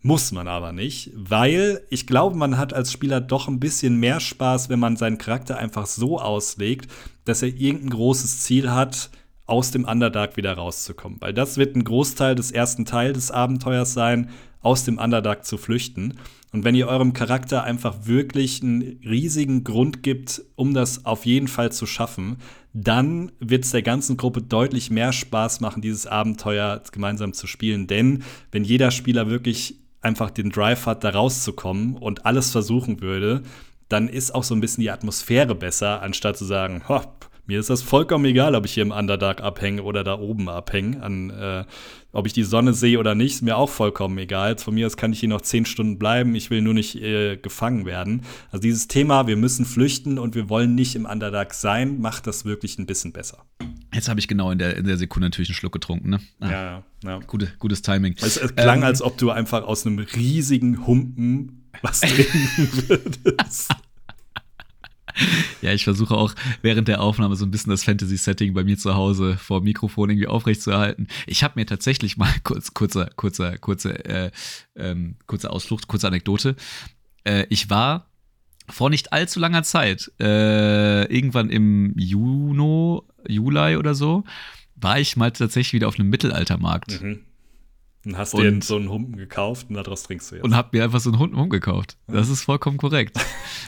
Muss man aber nicht, weil ich glaube, man hat als Spieler doch ein bisschen mehr Spaß, wenn man seinen Charakter einfach so auslegt, dass er irgendein großes Ziel hat, aus dem Underdark wieder rauszukommen. Weil das wird ein Großteil des ersten Teils des Abenteuers sein, aus dem Underdark zu flüchten. Und wenn ihr eurem Charakter einfach wirklich einen riesigen Grund gibt, um das auf jeden Fall zu schaffen, dann wird es der ganzen Gruppe deutlich mehr Spaß machen, dieses Abenteuer gemeinsam zu spielen. Denn wenn jeder Spieler wirklich einfach den Drive hat, da rauszukommen und alles versuchen würde, dann ist auch so ein bisschen die Atmosphäre besser, anstatt zu sagen, hopp, mir ist das vollkommen egal, ob ich hier im Underdark abhänge oder da oben abhänge. An, äh, ob ich die Sonne sehe oder nicht, ist mir auch vollkommen egal. Von mir aus kann ich hier noch zehn Stunden bleiben. Ich will nur nicht äh, gefangen werden. Also dieses Thema, wir müssen flüchten und wir wollen nicht im Underdark sein, macht das wirklich ein bisschen besser. Jetzt habe ich genau in der, in der Sekunde natürlich einen Schluck getrunken, ne? Ah, ja, ja. Gute, gutes Timing. Es, es klang, ähm, als ob du einfach aus einem riesigen Humpen was trinken würdest. Ja, ich versuche auch während der Aufnahme so ein bisschen das Fantasy-Setting bei mir zu Hause vor dem Mikrofon irgendwie aufrechtzuerhalten. Ich habe mir tatsächlich mal kurz, kurzer, kurzer, kurze, äh, ähm, kurze Ausflucht, kurze Anekdote. Äh, ich war vor nicht allzu langer Zeit, äh, irgendwann im Juni, Juli oder so, war ich mal tatsächlich wieder auf einem Mittelaltermarkt. Mhm. Und hast und, dir so einen Humpen gekauft und daraus trinkst du jetzt. Und hab mir einfach so einen Humpen gekauft. Das ist vollkommen korrekt.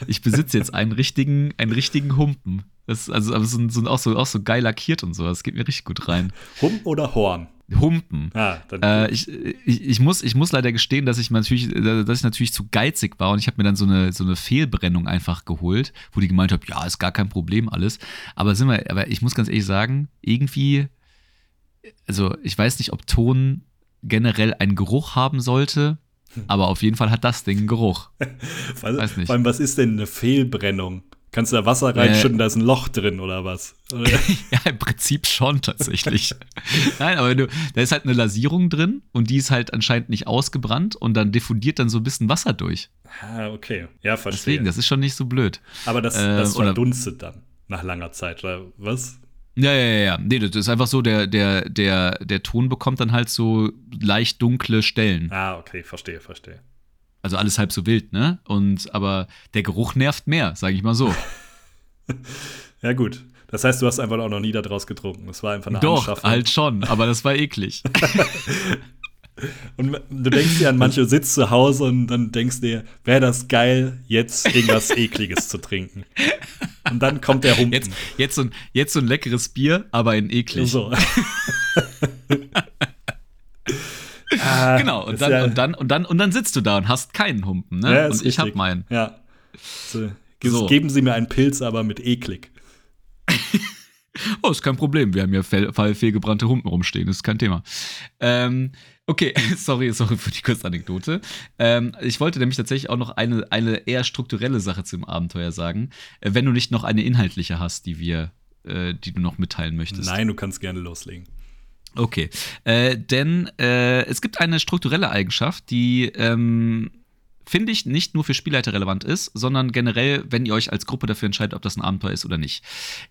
Ich besitze jetzt einen richtigen, einen richtigen Humpen. Das ist also, also so, so, auch, so, auch so geil lackiert und so. Das geht mir richtig gut rein. Humpen oder Horn? Humpen. Ah, äh, ich, ich, ich, muss, ich muss leider gestehen, dass ich natürlich, dass ich natürlich zu geizig war und ich habe mir dann so eine, so eine Fehlbrennung einfach geholt, wo die gemeint hat, ja, ist gar kein Problem alles. Aber sind wir, aber ich muss ganz ehrlich sagen, irgendwie, also ich weiß nicht, ob Ton generell einen Geruch haben sollte, aber auf jeden Fall hat das Ding einen Geruch. weiß nicht. Vor allem, was ist denn eine Fehlbrennung? Kannst du da Wasser reinschütten, äh, da ist ein Loch drin oder was? ja, im Prinzip schon tatsächlich. Nein, aber du, da ist halt eine Lasierung drin und die ist halt anscheinend nicht ausgebrannt und dann diffundiert dann so ein bisschen Wasser durch. Ah, okay. Ja, verstehe. Deswegen, das ist schon nicht so blöd. Aber das, das äh, verdunstet dann. nach langer Zeit, oder was? Ja, ja, ja, ja. Nee, das ist einfach so, der, der, der, der Ton bekommt dann halt so leicht dunkle Stellen. Ah, okay, verstehe, verstehe. Also alles halb so wild, ne? Und aber der Geruch nervt mehr, sage ich mal so. ja, gut. Das heißt, du hast einfach auch noch nie daraus getrunken. Das war einfach eine Doch, Anschaffung. halt schon, aber das war eklig. und du denkst dir an manche sitzt zu Hause und dann denkst dir, wäre das geil, jetzt irgendwas Ekliges zu trinken. Und dann kommt der Humpen. Jetzt, jetzt, so ein, jetzt so ein leckeres Bier, aber in eklig. So. ah, genau, und dann, ja und, dann, und, dann, und dann sitzt du da und hast keinen Humpen, ne? Ja, und ich hab meinen. Ja. So, so. Geben Sie mir einen Pilz, aber mit eklig. oh, ist kein Problem. Wir haben ja fehlgebrannte Humpen rumstehen, das ist kein Thema. Ähm, okay, sorry, sorry für die Kurzanekdote. Ähm, ich wollte nämlich tatsächlich auch noch eine, eine eher strukturelle Sache zum Abenteuer sagen, äh, wenn du nicht noch eine inhaltliche hast, die wir, äh, die du noch mitteilen möchtest. Nein, du kannst gerne loslegen. Okay, äh, denn äh, es gibt eine strukturelle Eigenschaft, die ähm, finde ich, nicht nur für Spielleiter relevant ist, sondern generell, wenn ihr euch als Gruppe dafür entscheidet, ob das ein Abenteuer ist oder nicht.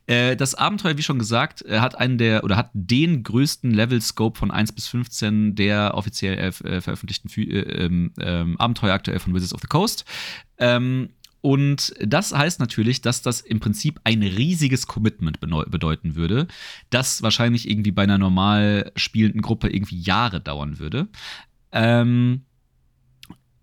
Äh, das Abenteuer, wie schon gesagt, äh, hat einen der oder hat den größten Level-Scope von 1 bis 15 der offiziell äh veröffentlichten äh, ähm, ähm, Abenteuer aktuell von Wizards of the Coast. Ähm, und das heißt natürlich, dass das im Prinzip ein riesiges Commitment bedeuten würde, das wahrscheinlich irgendwie bei einer normal spielenden Gruppe irgendwie Jahre dauern würde. Ähm,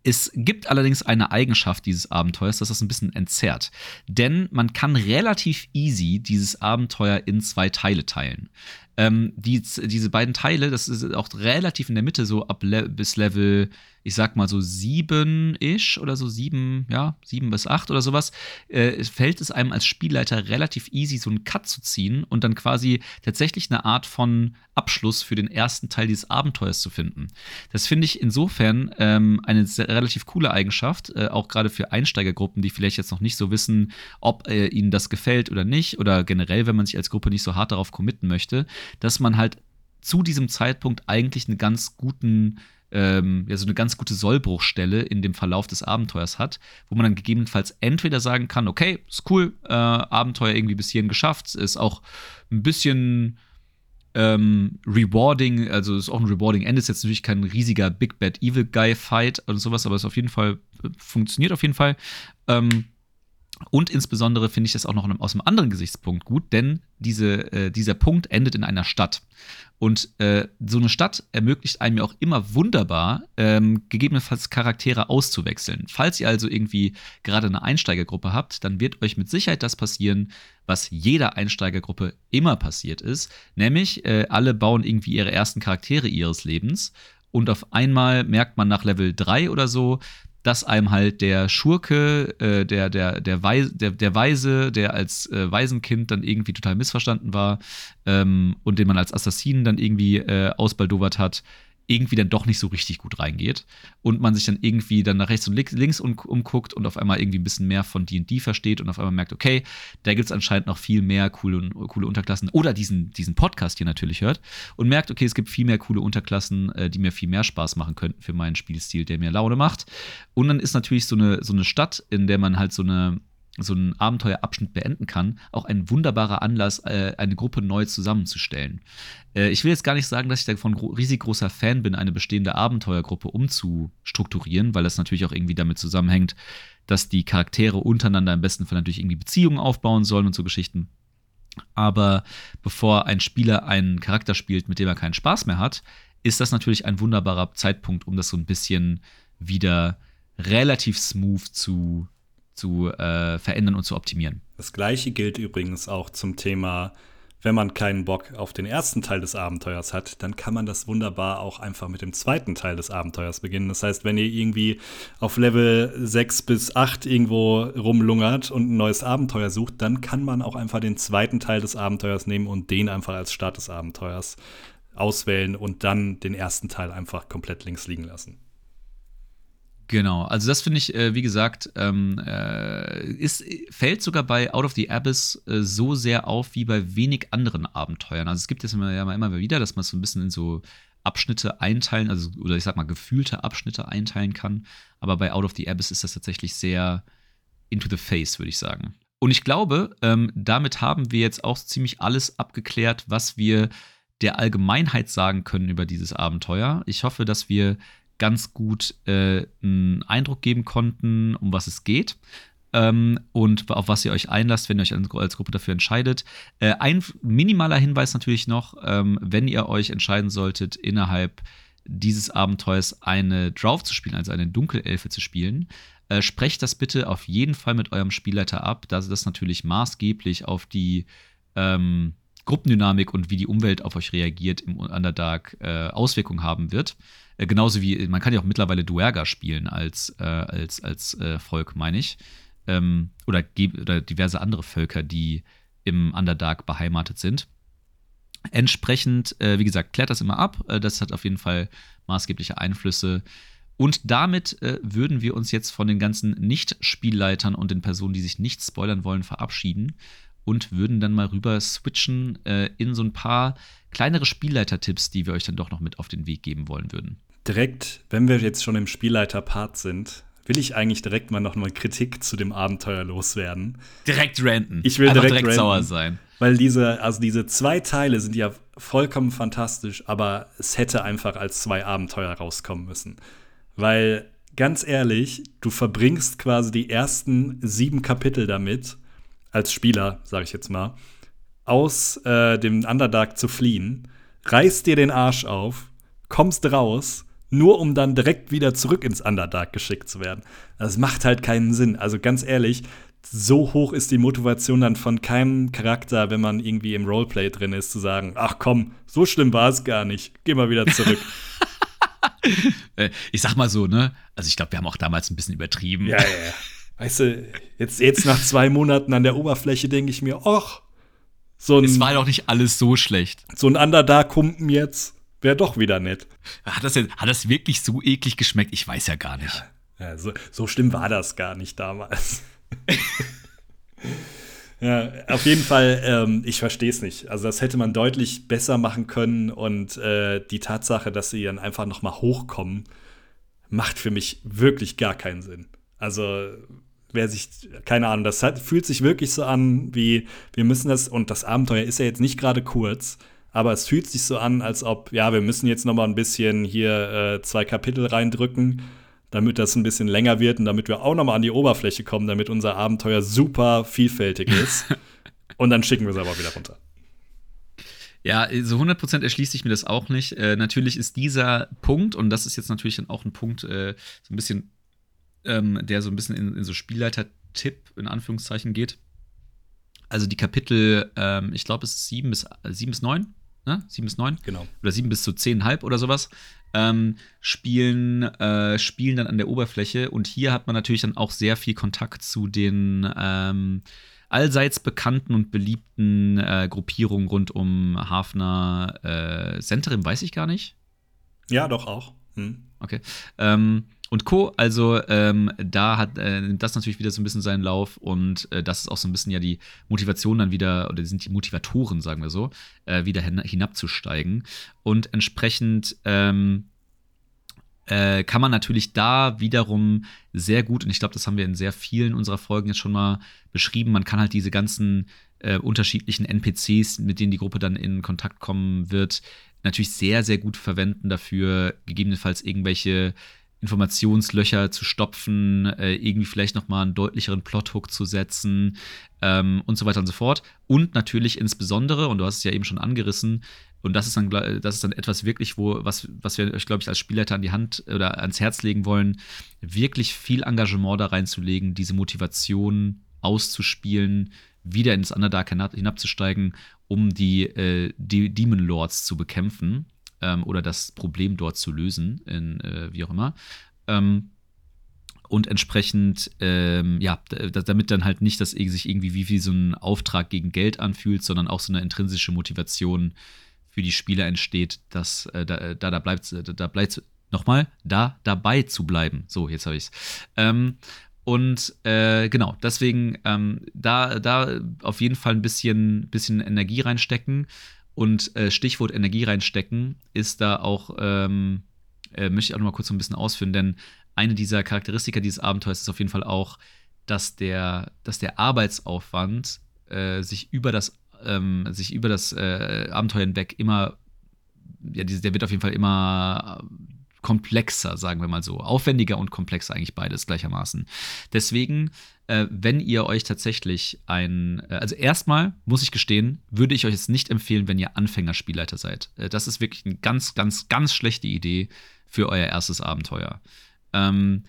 es gibt allerdings eine Eigenschaft dieses Abenteuers, dass das ein bisschen entzerrt. Denn man kann relativ easy dieses Abenteuer in zwei Teile teilen. Ähm, die, diese beiden Teile, das ist auch relativ in der Mitte, so ab Le bis Level ich sag mal so sieben-ish oder so sieben, ja, sieben bis acht oder sowas, äh, fällt es einem als Spielleiter relativ easy, so einen Cut zu ziehen und dann quasi tatsächlich eine Art von Abschluss für den ersten Teil dieses Abenteuers zu finden. Das finde ich insofern ähm, eine sehr, relativ coole Eigenschaft, äh, auch gerade für Einsteigergruppen, die vielleicht jetzt noch nicht so wissen, ob äh, ihnen das gefällt oder nicht, oder generell, wenn man sich als Gruppe nicht so hart darauf committen möchte, dass man halt zu diesem Zeitpunkt eigentlich einen ganz guten ähm, ja so eine ganz gute Sollbruchstelle in dem Verlauf des Abenteuers hat, wo man dann gegebenenfalls entweder sagen kann, okay, ist cool, äh, Abenteuer irgendwie bis hierhin geschafft, ist auch ein bisschen ähm, rewarding, also ist auch ein rewarding Ende, ist jetzt natürlich kein riesiger Big Bad Evil Guy Fight und sowas, aber es auf jeden Fall äh, funktioniert auf jeden Fall. Ähm, und insbesondere finde ich das auch noch aus einem anderen Gesichtspunkt gut, denn diese, äh, dieser Punkt endet in einer Stadt. Und äh, so eine Stadt ermöglicht einem ja auch immer wunderbar, ähm, gegebenenfalls Charaktere auszuwechseln. Falls ihr also irgendwie gerade eine Einsteigergruppe habt, dann wird euch mit Sicherheit das passieren, was jeder Einsteigergruppe immer passiert ist. Nämlich, äh, alle bauen irgendwie ihre ersten Charaktere ihres Lebens. Und auf einmal merkt man nach Level 3 oder so, dass einem halt der Schurke, äh, der, der, der, Weise, der, der Weise, der als äh, Waisenkind dann irgendwie total missverstanden war ähm, und den man als Assassinen dann irgendwie äh, ausbaldowert hat, irgendwie dann doch nicht so richtig gut reingeht und man sich dann irgendwie dann nach rechts und links umguckt und auf einmal irgendwie ein bisschen mehr von D&D versteht und auf einmal merkt, okay, da gibt es anscheinend noch viel mehr coole, coole Unterklassen oder diesen, diesen Podcast hier natürlich hört und merkt, okay, es gibt viel mehr coole Unterklassen, äh, die mir viel mehr Spaß machen könnten für meinen Spielstil, der mir Laune macht. Und dann ist natürlich so eine, so eine Stadt, in der man halt so eine so einen Abenteuerabschnitt beenden kann, auch ein wunderbarer Anlass, äh, eine Gruppe neu zusammenzustellen. Äh, ich will jetzt gar nicht sagen, dass ich davon riesig großer Fan bin, eine bestehende Abenteuergruppe umzustrukturieren, weil das natürlich auch irgendwie damit zusammenhängt, dass die Charaktere untereinander im besten Fall natürlich irgendwie Beziehungen aufbauen sollen und so Geschichten. Aber bevor ein Spieler einen Charakter spielt, mit dem er keinen Spaß mehr hat, ist das natürlich ein wunderbarer Zeitpunkt, um das so ein bisschen wieder relativ smooth zu zu äh, verändern und zu optimieren. Das gleiche gilt übrigens auch zum Thema, wenn man keinen Bock auf den ersten Teil des Abenteuers hat, dann kann man das wunderbar auch einfach mit dem zweiten Teil des Abenteuers beginnen. Das heißt, wenn ihr irgendwie auf Level 6 bis 8 irgendwo rumlungert und ein neues Abenteuer sucht, dann kann man auch einfach den zweiten Teil des Abenteuers nehmen und den einfach als Start des Abenteuers auswählen und dann den ersten Teil einfach komplett links liegen lassen. Genau, also das finde ich, äh, wie gesagt, ähm, äh, ist, fällt sogar bei Out of the Abyss äh, so sehr auf wie bei wenig anderen Abenteuern. Also es gibt es immer, ja immer wieder, dass man es so ein bisschen in so Abschnitte einteilen, also oder ich sag mal gefühlte Abschnitte einteilen kann. Aber bei Out of the Abyss ist das tatsächlich sehr into the face, würde ich sagen. Und ich glaube, ähm, damit haben wir jetzt auch ziemlich alles abgeklärt, was wir der Allgemeinheit sagen können über dieses Abenteuer. Ich hoffe, dass wir ganz gut äh, einen Eindruck geben konnten, um was es geht. Ähm, und auf was ihr euch einlasst, wenn ihr euch als Gruppe dafür entscheidet. Äh, ein minimaler Hinweis natürlich noch, ähm, wenn ihr euch entscheiden solltet, innerhalb dieses Abenteuers eine Drauf zu spielen, also eine Dunkelelfe zu spielen, äh, sprecht das bitte auf jeden Fall mit eurem Spielleiter ab, da das natürlich maßgeblich auf die ähm, Gruppendynamik und wie die Umwelt auf euch reagiert im Underdark äh, Auswirkungen haben wird. Äh, genauso wie, man kann ja auch mittlerweile Duerga spielen als, äh, als, als äh, Volk, meine ich. Ähm, oder, oder diverse andere Völker, die im Underdark beheimatet sind. Entsprechend, äh, wie gesagt, klärt das immer ab. Äh, das hat auf jeden Fall maßgebliche Einflüsse. Und damit äh, würden wir uns jetzt von den ganzen Nicht-Spielleitern und den Personen, die sich nicht spoilern wollen, verabschieden und würden dann mal rüber switchen äh, in so ein paar kleinere Spielleiter-Tipps, die wir euch dann doch noch mit auf den Weg geben wollen würden. Direkt, wenn wir jetzt schon im Spielleiter-Part sind, will ich eigentlich direkt mal noch mal Kritik zu dem Abenteuer loswerden. Direkt ranten. Ich will direkt, direkt sauer sein. Weil diese, also diese zwei Teile sind ja vollkommen fantastisch, aber es hätte einfach als zwei Abenteuer rauskommen müssen. Weil, ganz ehrlich, du verbringst quasi die ersten sieben Kapitel damit, als Spieler, sage ich jetzt mal, aus äh, dem Underdark zu fliehen, reißt dir den Arsch auf, kommst raus, nur um dann direkt wieder zurück ins Underdark geschickt zu werden. Das macht halt keinen Sinn. Also ganz ehrlich, so hoch ist die Motivation dann von keinem Charakter, wenn man irgendwie im Roleplay drin ist, zu sagen, ach komm, so schlimm war es gar nicht, geh mal wieder zurück. Äh, ich sag mal so, ne? Also ich glaube, wir haben auch damals ein bisschen übertrieben. Ja, ja, ja. Weißt du, jetzt, jetzt nach zwei Monaten an der Oberfläche denke ich mir, ach, so ein. Es war doch nicht alles so schlecht. So ein Underdark-Kumpen jetzt wäre doch wieder nett. Hat das, jetzt, hat das wirklich so eklig geschmeckt? Ich weiß ja gar nicht. Ja, ja so, so schlimm war das gar nicht damals. ja, auf jeden Fall, ähm, ich verstehe es nicht. Also, das hätte man deutlich besser machen können und äh, die Tatsache, dass sie dann einfach noch mal hochkommen, macht für mich wirklich gar keinen Sinn. Also, wer sich, keine Ahnung, das hat, fühlt sich wirklich so an, wie wir müssen das, und das Abenteuer ist ja jetzt nicht gerade kurz, aber es fühlt sich so an, als ob, ja, wir müssen jetzt noch mal ein bisschen hier äh, zwei Kapitel reindrücken, damit das ein bisschen länger wird und damit wir auch noch mal an die Oberfläche kommen, damit unser Abenteuer super vielfältig ist. und dann schicken wir es aber wieder runter. Ja, so 100% erschließt sich mir das auch nicht. Äh, natürlich ist dieser Punkt, und das ist jetzt natürlich dann auch ein Punkt, äh, so ein bisschen ähm, der so ein bisschen in, in so Spielleiter-Tipp in Anführungszeichen geht. Also die Kapitel, ähm, ich glaube, es ist 7 bis, äh, bis 9, ne? 7 bis 9? Genau. Oder 7 bis zu so 10,5 oder sowas. Ähm, spielen, äh, spielen dann an der Oberfläche und hier hat man natürlich dann auch sehr viel Kontakt zu den ähm, allseits bekannten und beliebten äh, Gruppierungen rund um Hafner äh, Centerim, weiß ich gar nicht. Ja, doch auch. Hm. Okay. Ähm, und Co. Also ähm, da hat äh, das natürlich wieder so ein bisschen seinen Lauf und äh, das ist auch so ein bisschen ja die Motivation dann wieder, oder sind die Motivatoren, sagen wir so, äh, wieder hin hinabzusteigen. Und entsprechend ähm, äh, kann man natürlich da wiederum sehr gut, und ich glaube, das haben wir in sehr vielen unserer Folgen jetzt schon mal beschrieben, man kann halt diese ganzen äh, unterschiedlichen NPCs, mit denen die Gruppe dann in Kontakt kommen wird, natürlich sehr, sehr gut verwenden dafür, gegebenenfalls irgendwelche Informationslöcher zu stopfen, äh, irgendwie vielleicht noch mal einen deutlicheren Plothook zu setzen ähm, und so weiter und so fort. Und natürlich insbesondere, und du hast es ja eben schon angerissen, und das ist dann, das ist dann etwas wirklich, wo, was, was wir euch, glaube ich, als Spielleiter an die Hand oder ans Herz legen wollen, wirklich viel Engagement da reinzulegen, diese Motivation auszuspielen, wieder ins Underdark hinabzusteigen, um die, äh, die Demon Lords zu bekämpfen ähm, oder das Problem dort zu lösen, in, äh, wie auch immer. Ähm, und entsprechend, ähm, ja, damit dann halt nicht das sich irgendwie wie, wie so ein Auftrag gegen Geld anfühlt, sondern auch so eine intrinsische Motivation für die Spieler entsteht, dass äh, da, da, da bleibt, da, da bleibt, nochmal, da dabei zu bleiben. So, jetzt habe ich es. Ähm, und äh, genau, deswegen ähm, da, da auf jeden Fall ein bisschen, bisschen Energie reinstecken und äh, Stichwort Energie reinstecken ist da auch, ähm, äh, möchte ich auch noch mal kurz so ein bisschen ausführen, denn eine dieser Charakteristika dieses Abenteuers ist auf jeden Fall auch dass der, dass der Arbeitsaufwand äh, sich über das, ähm, sich über das äh, Abenteuer hinweg immer, ja, der wird auf jeden Fall immer komplexer, sagen wir mal so. Aufwendiger und komplexer eigentlich beides gleichermaßen. Deswegen, äh, wenn ihr euch tatsächlich ein, äh, also erstmal muss ich gestehen, würde ich euch jetzt nicht empfehlen, wenn ihr Anfängerspielleiter seid. Äh, das ist wirklich eine ganz, ganz, ganz schlechte Idee für euer erstes Abenteuer. Ähm,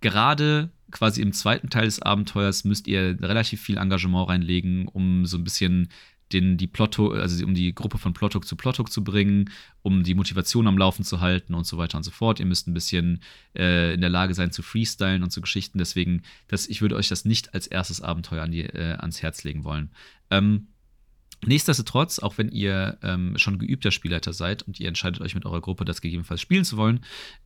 gerade quasi im zweiten Teil des Abenteuers müsst ihr relativ viel Engagement reinlegen, um so ein bisschen den, die Plotto, also um die Gruppe von Plothook zu Plothook zu bringen, um die Motivation am Laufen zu halten und so weiter und so fort. Ihr müsst ein bisschen äh, in der Lage sein zu freestylen und zu Geschichten. Deswegen, das, ich würde euch das nicht als erstes Abenteuer an die, äh, ans Herz legen wollen. Ähm, Nichtsdestotrotz, auch wenn ihr ähm, schon geübter Spielleiter seid und ihr entscheidet euch mit eurer Gruppe, das gegebenenfalls spielen zu wollen,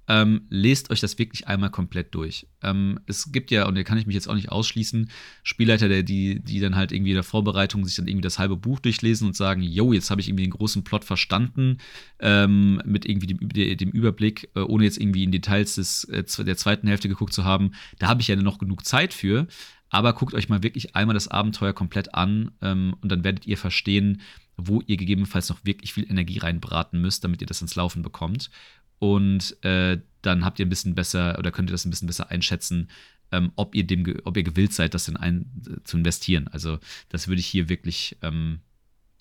ähm, lest euch das wirklich einmal komplett durch. Ähm, es gibt ja, und da kann ich mich jetzt auch nicht ausschließen, Spielleiter, der, die, die dann halt irgendwie in der Vorbereitung sich dann irgendwie das halbe Buch durchlesen und sagen, yo, jetzt habe ich irgendwie den großen Plot verstanden, ähm, mit irgendwie dem, dem Überblick, äh, ohne jetzt irgendwie in Details des, äh, der zweiten Hälfte geguckt zu haben. Da habe ich ja noch genug Zeit für. Aber guckt euch mal wirklich einmal das Abenteuer komplett an ähm, und dann werdet ihr verstehen, wo ihr gegebenenfalls noch wirklich viel Energie reinbraten müsst, damit ihr das ins Laufen bekommt. Und äh, dann habt ihr ein bisschen besser oder könnt ihr das ein bisschen besser einschätzen, ähm, ob, ihr dem, ob ihr gewillt seid, das in ein, äh, zu investieren. Also, das würde ich hier wirklich, ähm,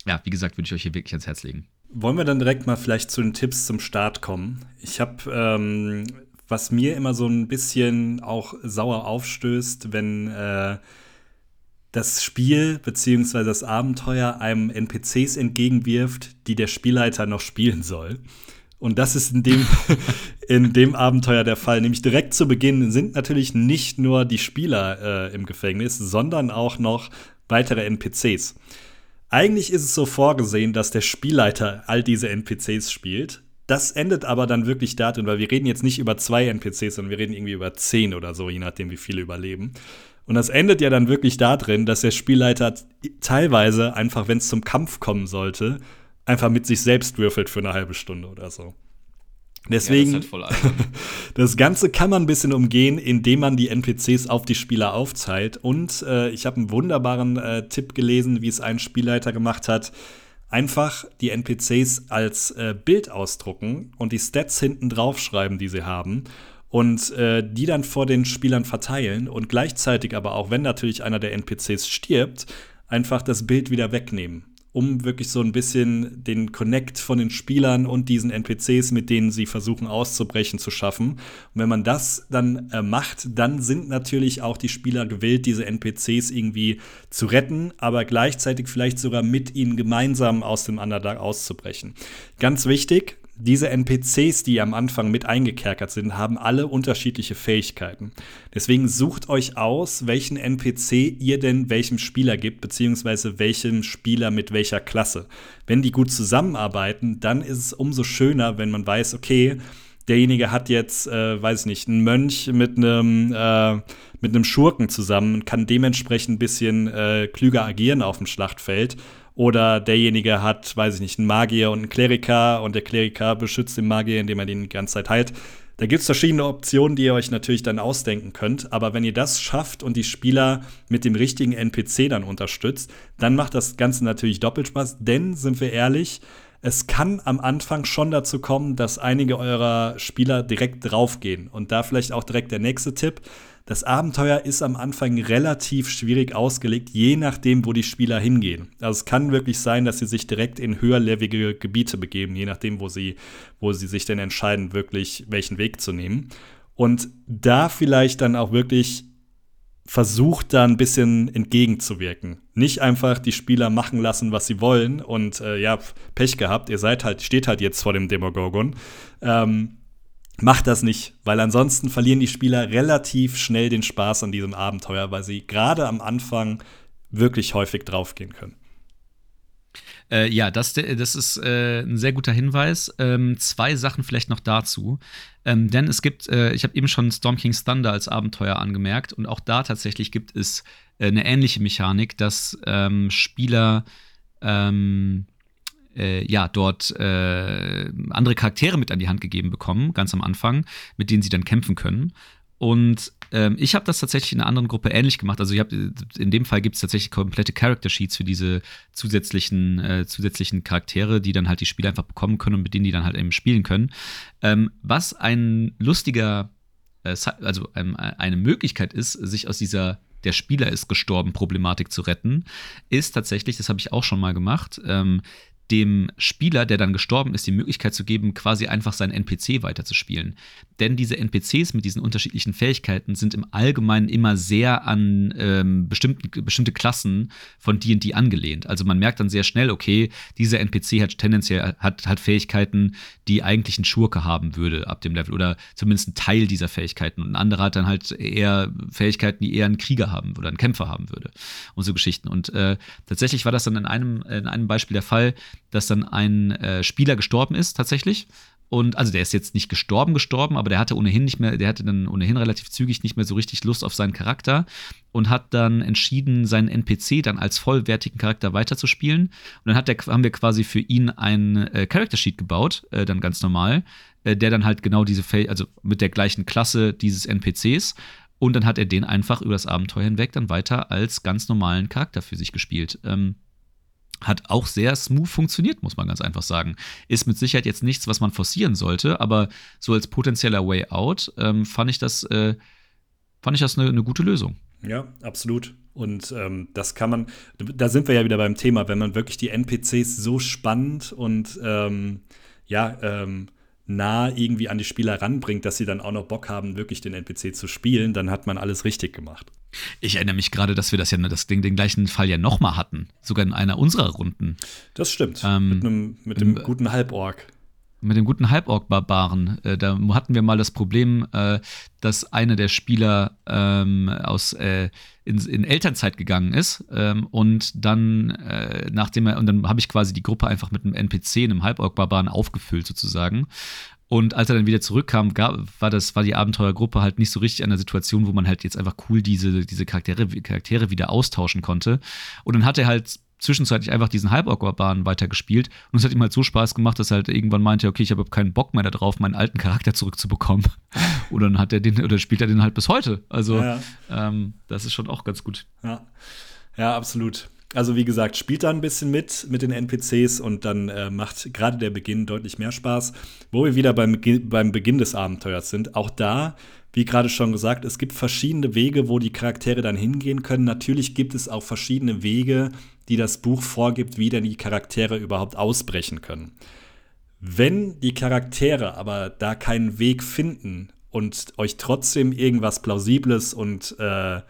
ja, wie gesagt, würde ich euch hier wirklich ans Herz legen. Wollen wir dann direkt mal vielleicht zu den Tipps zum Start kommen? Ich habe ähm, was mir immer so ein bisschen auch sauer aufstößt, wenn äh, das Spiel bzw. das Abenteuer einem NPCs entgegenwirft, die der Spielleiter noch spielen soll. Und das ist in dem, in dem Abenteuer der Fall. Nämlich direkt zu Beginn sind natürlich nicht nur die Spieler äh, im Gefängnis, sondern auch noch weitere NPCs. Eigentlich ist es so vorgesehen, dass der Spielleiter all diese NPCs spielt. Das endet aber dann wirklich darin, weil wir reden jetzt nicht über zwei NPCs, sondern wir reden irgendwie über zehn oder so, je nachdem, wie viele überleben. Und das endet ja dann wirklich darin, dass der Spielleiter teilweise einfach, wenn es zum Kampf kommen sollte, einfach mit sich selbst würfelt für eine halbe Stunde oder so. Deswegen, ja, das, halt das, Ganze kann man ein bisschen umgehen, indem man die NPCs auf die Spieler aufteilt. Und äh, ich habe einen wunderbaren äh, Tipp gelesen, wie es ein Spielleiter gemacht hat einfach die NPCs als äh, Bild ausdrucken und die Stats hinten draufschreiben, die sie haben und äh, die dann vor den Spielern verteilen und gleichzeitig aber auch, wenn natürlich einer der NPCs stirbt, einfach das Bild wieder wegnehmen um wirklich so ein bisschen den Connect von den Spielern und diesen NPCs, mit denen sie versuchen auszubrechen, zu schaffen. Und wenn man das dann äh, macht, dann sind natürlich auch die Spieler gewillt, diese NPCs irgendwie zu retten, aber gleichzeitig vielleicht sogar mit ihnen gemeinsam aus dem Underdark auszubrechen. Ganz wichtig, diese NPCs, die am Anfang mit eingekerkert sind, haben alle unterschiedliche Fähigkeiten. Deswegen sucht euch aus, welchen NPC ihr denn welchem Spieler gibt, beziehungsweise welchem Spieler mit welcher Klasse. Wenn die gut zusammenarbeiten, dann ist es umso schöner, wenn man weiß, okay, derjenige hat jetzt, äh, weiß ich nicht, einen Mönch mit einem äh, mit einem Schurken zusammen und kann dementsprechend ein bisschen äh, klüger agieren auf dem Schlachtfeld oder derjenige hat, weiß ich nicht, einen Magier und einen Kleriker und der Kleriker beschützt den Magier, indem er den die ganze Zeit heilt. Da gibt es verschiedene Optionen, die ihr euch natürlich dann ausdenken könnt. Aber wenn ihr das schafft und die Spieler mit dem richtigen NPC dann unterstützt, dann macht das Ganze natürlich doppelt Spaß. Denn, sind wir ehrlich, es kann am Anfang schon dazu kommen, dass einige eurer Spieler direkt draufgehen. Und da vielleicht auch direkt der nächste Tipp. Das Abenteuer ist am Anfang relativ schwierig ausgelegt, je nachdem, wo die Spieler hingehen. Also es kann wirklich sein, dass sie sich direkt in höherlevelige Gebiete begeben, je nachdem, wo sie, wo sie sich denn entscheiden, wirklich welchen Weg zu nehmen. Und da vielleicht dann auch wirklich versucht, da ein bisschen entgegenzuwirken. Nicht einfach die Spieler machen lassen, was sie wollen und äh, ja, Pech gehabt, ihr seid halt, steht halt jetzt vor dem Demogorgon. Ähm, Macht das nicht, weil ansonsten verlieren die Spieler relativ schnell den Spaß an diesem Abenteuer, weil sie gerade am Anfang wirklich häufig draufgehen können. Äh, ja, das, das ist äh, ein sehr guter Hinweis. Ähm, zwei Sachen vielleicht noch dazu. Ähm, denn es gibt, äh, ich habe eben schon Storm King's Thunder als Abenteuer angemerkt und auch da tatsächlich gibt es äh, eine ähnliche Mechanik, dass ähm, Spieler ähm, äh, ja, dort äh, andere Charaktere mit an die Hand gegeben bekommen, ganz am Anfang, mit denen sie dann kämpfen können. Und ähm, ich habe das tatsächlich in einer anderen Gruppe ähnlich gemacht. Also ich hab, in dem Fall gibt es tatsächlich komplette Character Sheets für diese zusätzlichen, äh, zusätzlichen Charaktere, die dann halt die Spieler einfach bekommen können und mit denen die dann halt eben spielen können. Ähm, was ein lustiger, äh, also ähm, eine Möglichkeit ist, sich aus dieser der Spieler ist gestorben Problematik zu retten, ist tatsächlich, das habe ich auch schon mal gemacht, ähm, dem Spieler, der dann gestorben ist, die Möglichkeit zu geben, quasi einfach seinen NPC weiterzuspielen. Denn diese NPCs mit diesen unterschiedlichen Fähigkeiten sind im Allgemeinen immer sehr an ähm, bestimmten, bestimmte Klassen von D&D angelehnt. Also man merkt dann sehr schnell, okay, dieser NPC hat tendenziell hat, hat Fähigkeiten, die eigentlich ein Schurke haben würde ab dem Level oder zumindest ein Teil dieser Fähigkeiten. Und ein anderer hat dann halt eher Fähigkeiten, die eher ein Krieger haben oder ein Kämpfer haben würde und so Geschichten. Und äh, tatsächlich war das dann in einem, in einem Beispiel der Fall, dass dann ein äh, Spieler gestorben ist, tatsächlich. Und also der ist jetzt nicht gestorben, gestorben, aber der hatte ohnehin nicht mehr, der hatte dann ohnehin relativ zügig nicht mehr so richtig Lust auf seinen Charakter und hat dann entschieden, seinen NPC dann als vollwertigen Charakter weiterzuspielen. Und dann hat der, haben wir quasi für ihn ein äh, Character Sheet gebaut, äh, dann ganz normal, äh, der dann halt genau diese, also mit der gleichen Klasse dieses NPCs. Und dann hat er den einfach über das Abenteuer hinweg dann weiter als ganz normalen Charakter für sich gespielt. Ähm, hat auch sehr smooth funktioniert, muss man ganz einfach sagen. Ist mit Sicherheit jetzt nichts, was man forcieren sollte, aber so als potenzieller Way out ähm, fand ich das, äh, fand ich das eine, eine gute Lösung. Ja, absolut. Und ähm, das kann man, da sind wir ja wieder beim Thema, wenn man wirklich die NPCs so spannend und ähm, ja, ähm, nah irgendwie an die Spieler ranbringt, dass sie dann auch noch Bock haben, wirklich den NPC zu spielen, dann hat man alles richtig gemacht. Ich erinnere mich gerade, dass wir das ja das, den, den gleichen Fall ja nochmal hatten, sogar in einer unserer Runden. Das stimmt. Ähm, mit, einem, mit dem guten Halborg. Mit dem guten Halborg-Barbaren. Äh, da hatten wir mal das Problem, äh, dass einer der Spieler ähm, aus äh, in, in, Elternzeit gegangen ist ähm, und dann äh, nachdem er und dann habe ich quasi die Gruppe einfach mit einem NPC, einem Halborg-Barbaren aufgefüllt sozusagen und als er dann wieder zurückkam, gab, war das, war die Abenteuergruppe halt nicht so richtig an der Situation, wo man halt jetzt einfach cool diese, diese Charaktere, Charaktere wieder austauschen konnte. Und dann hat er halt zwischenzeitlich einfach diesen Halborg-Barbaren weitergespielt. Und es hat ihm halt so Spaß gemacht, dass er halt irgendwann meinte, okay, ich habe keinen Bock mehr darauf, meinen alten Charakter zurückzubekommen. und dann hat er den, oder spielt er den halt bis heute. Also, ja. ähm, das ist schon auch ganz gut. Ja, ja absolut. Also wie gesagt, spielt da ein bisschen mit mit den NPCs und dann äh, macht gerade der Beginn deutlich mehr Spaß. Wo wir wieder beim, beim Beginn des Abenteuers sind, auch da, wie gerade schon gesagt, es gibt verschiedene Wege, wo die Charaktere dann hingehen können. Natürlich gibt es auch verschiedene Wege, die das Buch vorgibt, wie denn die Charaktere überhaupt ausbrechen können. Wenn die Charaktere aber da keinen Weg finden und euch trotzdem irgendwas Plausibles und äh,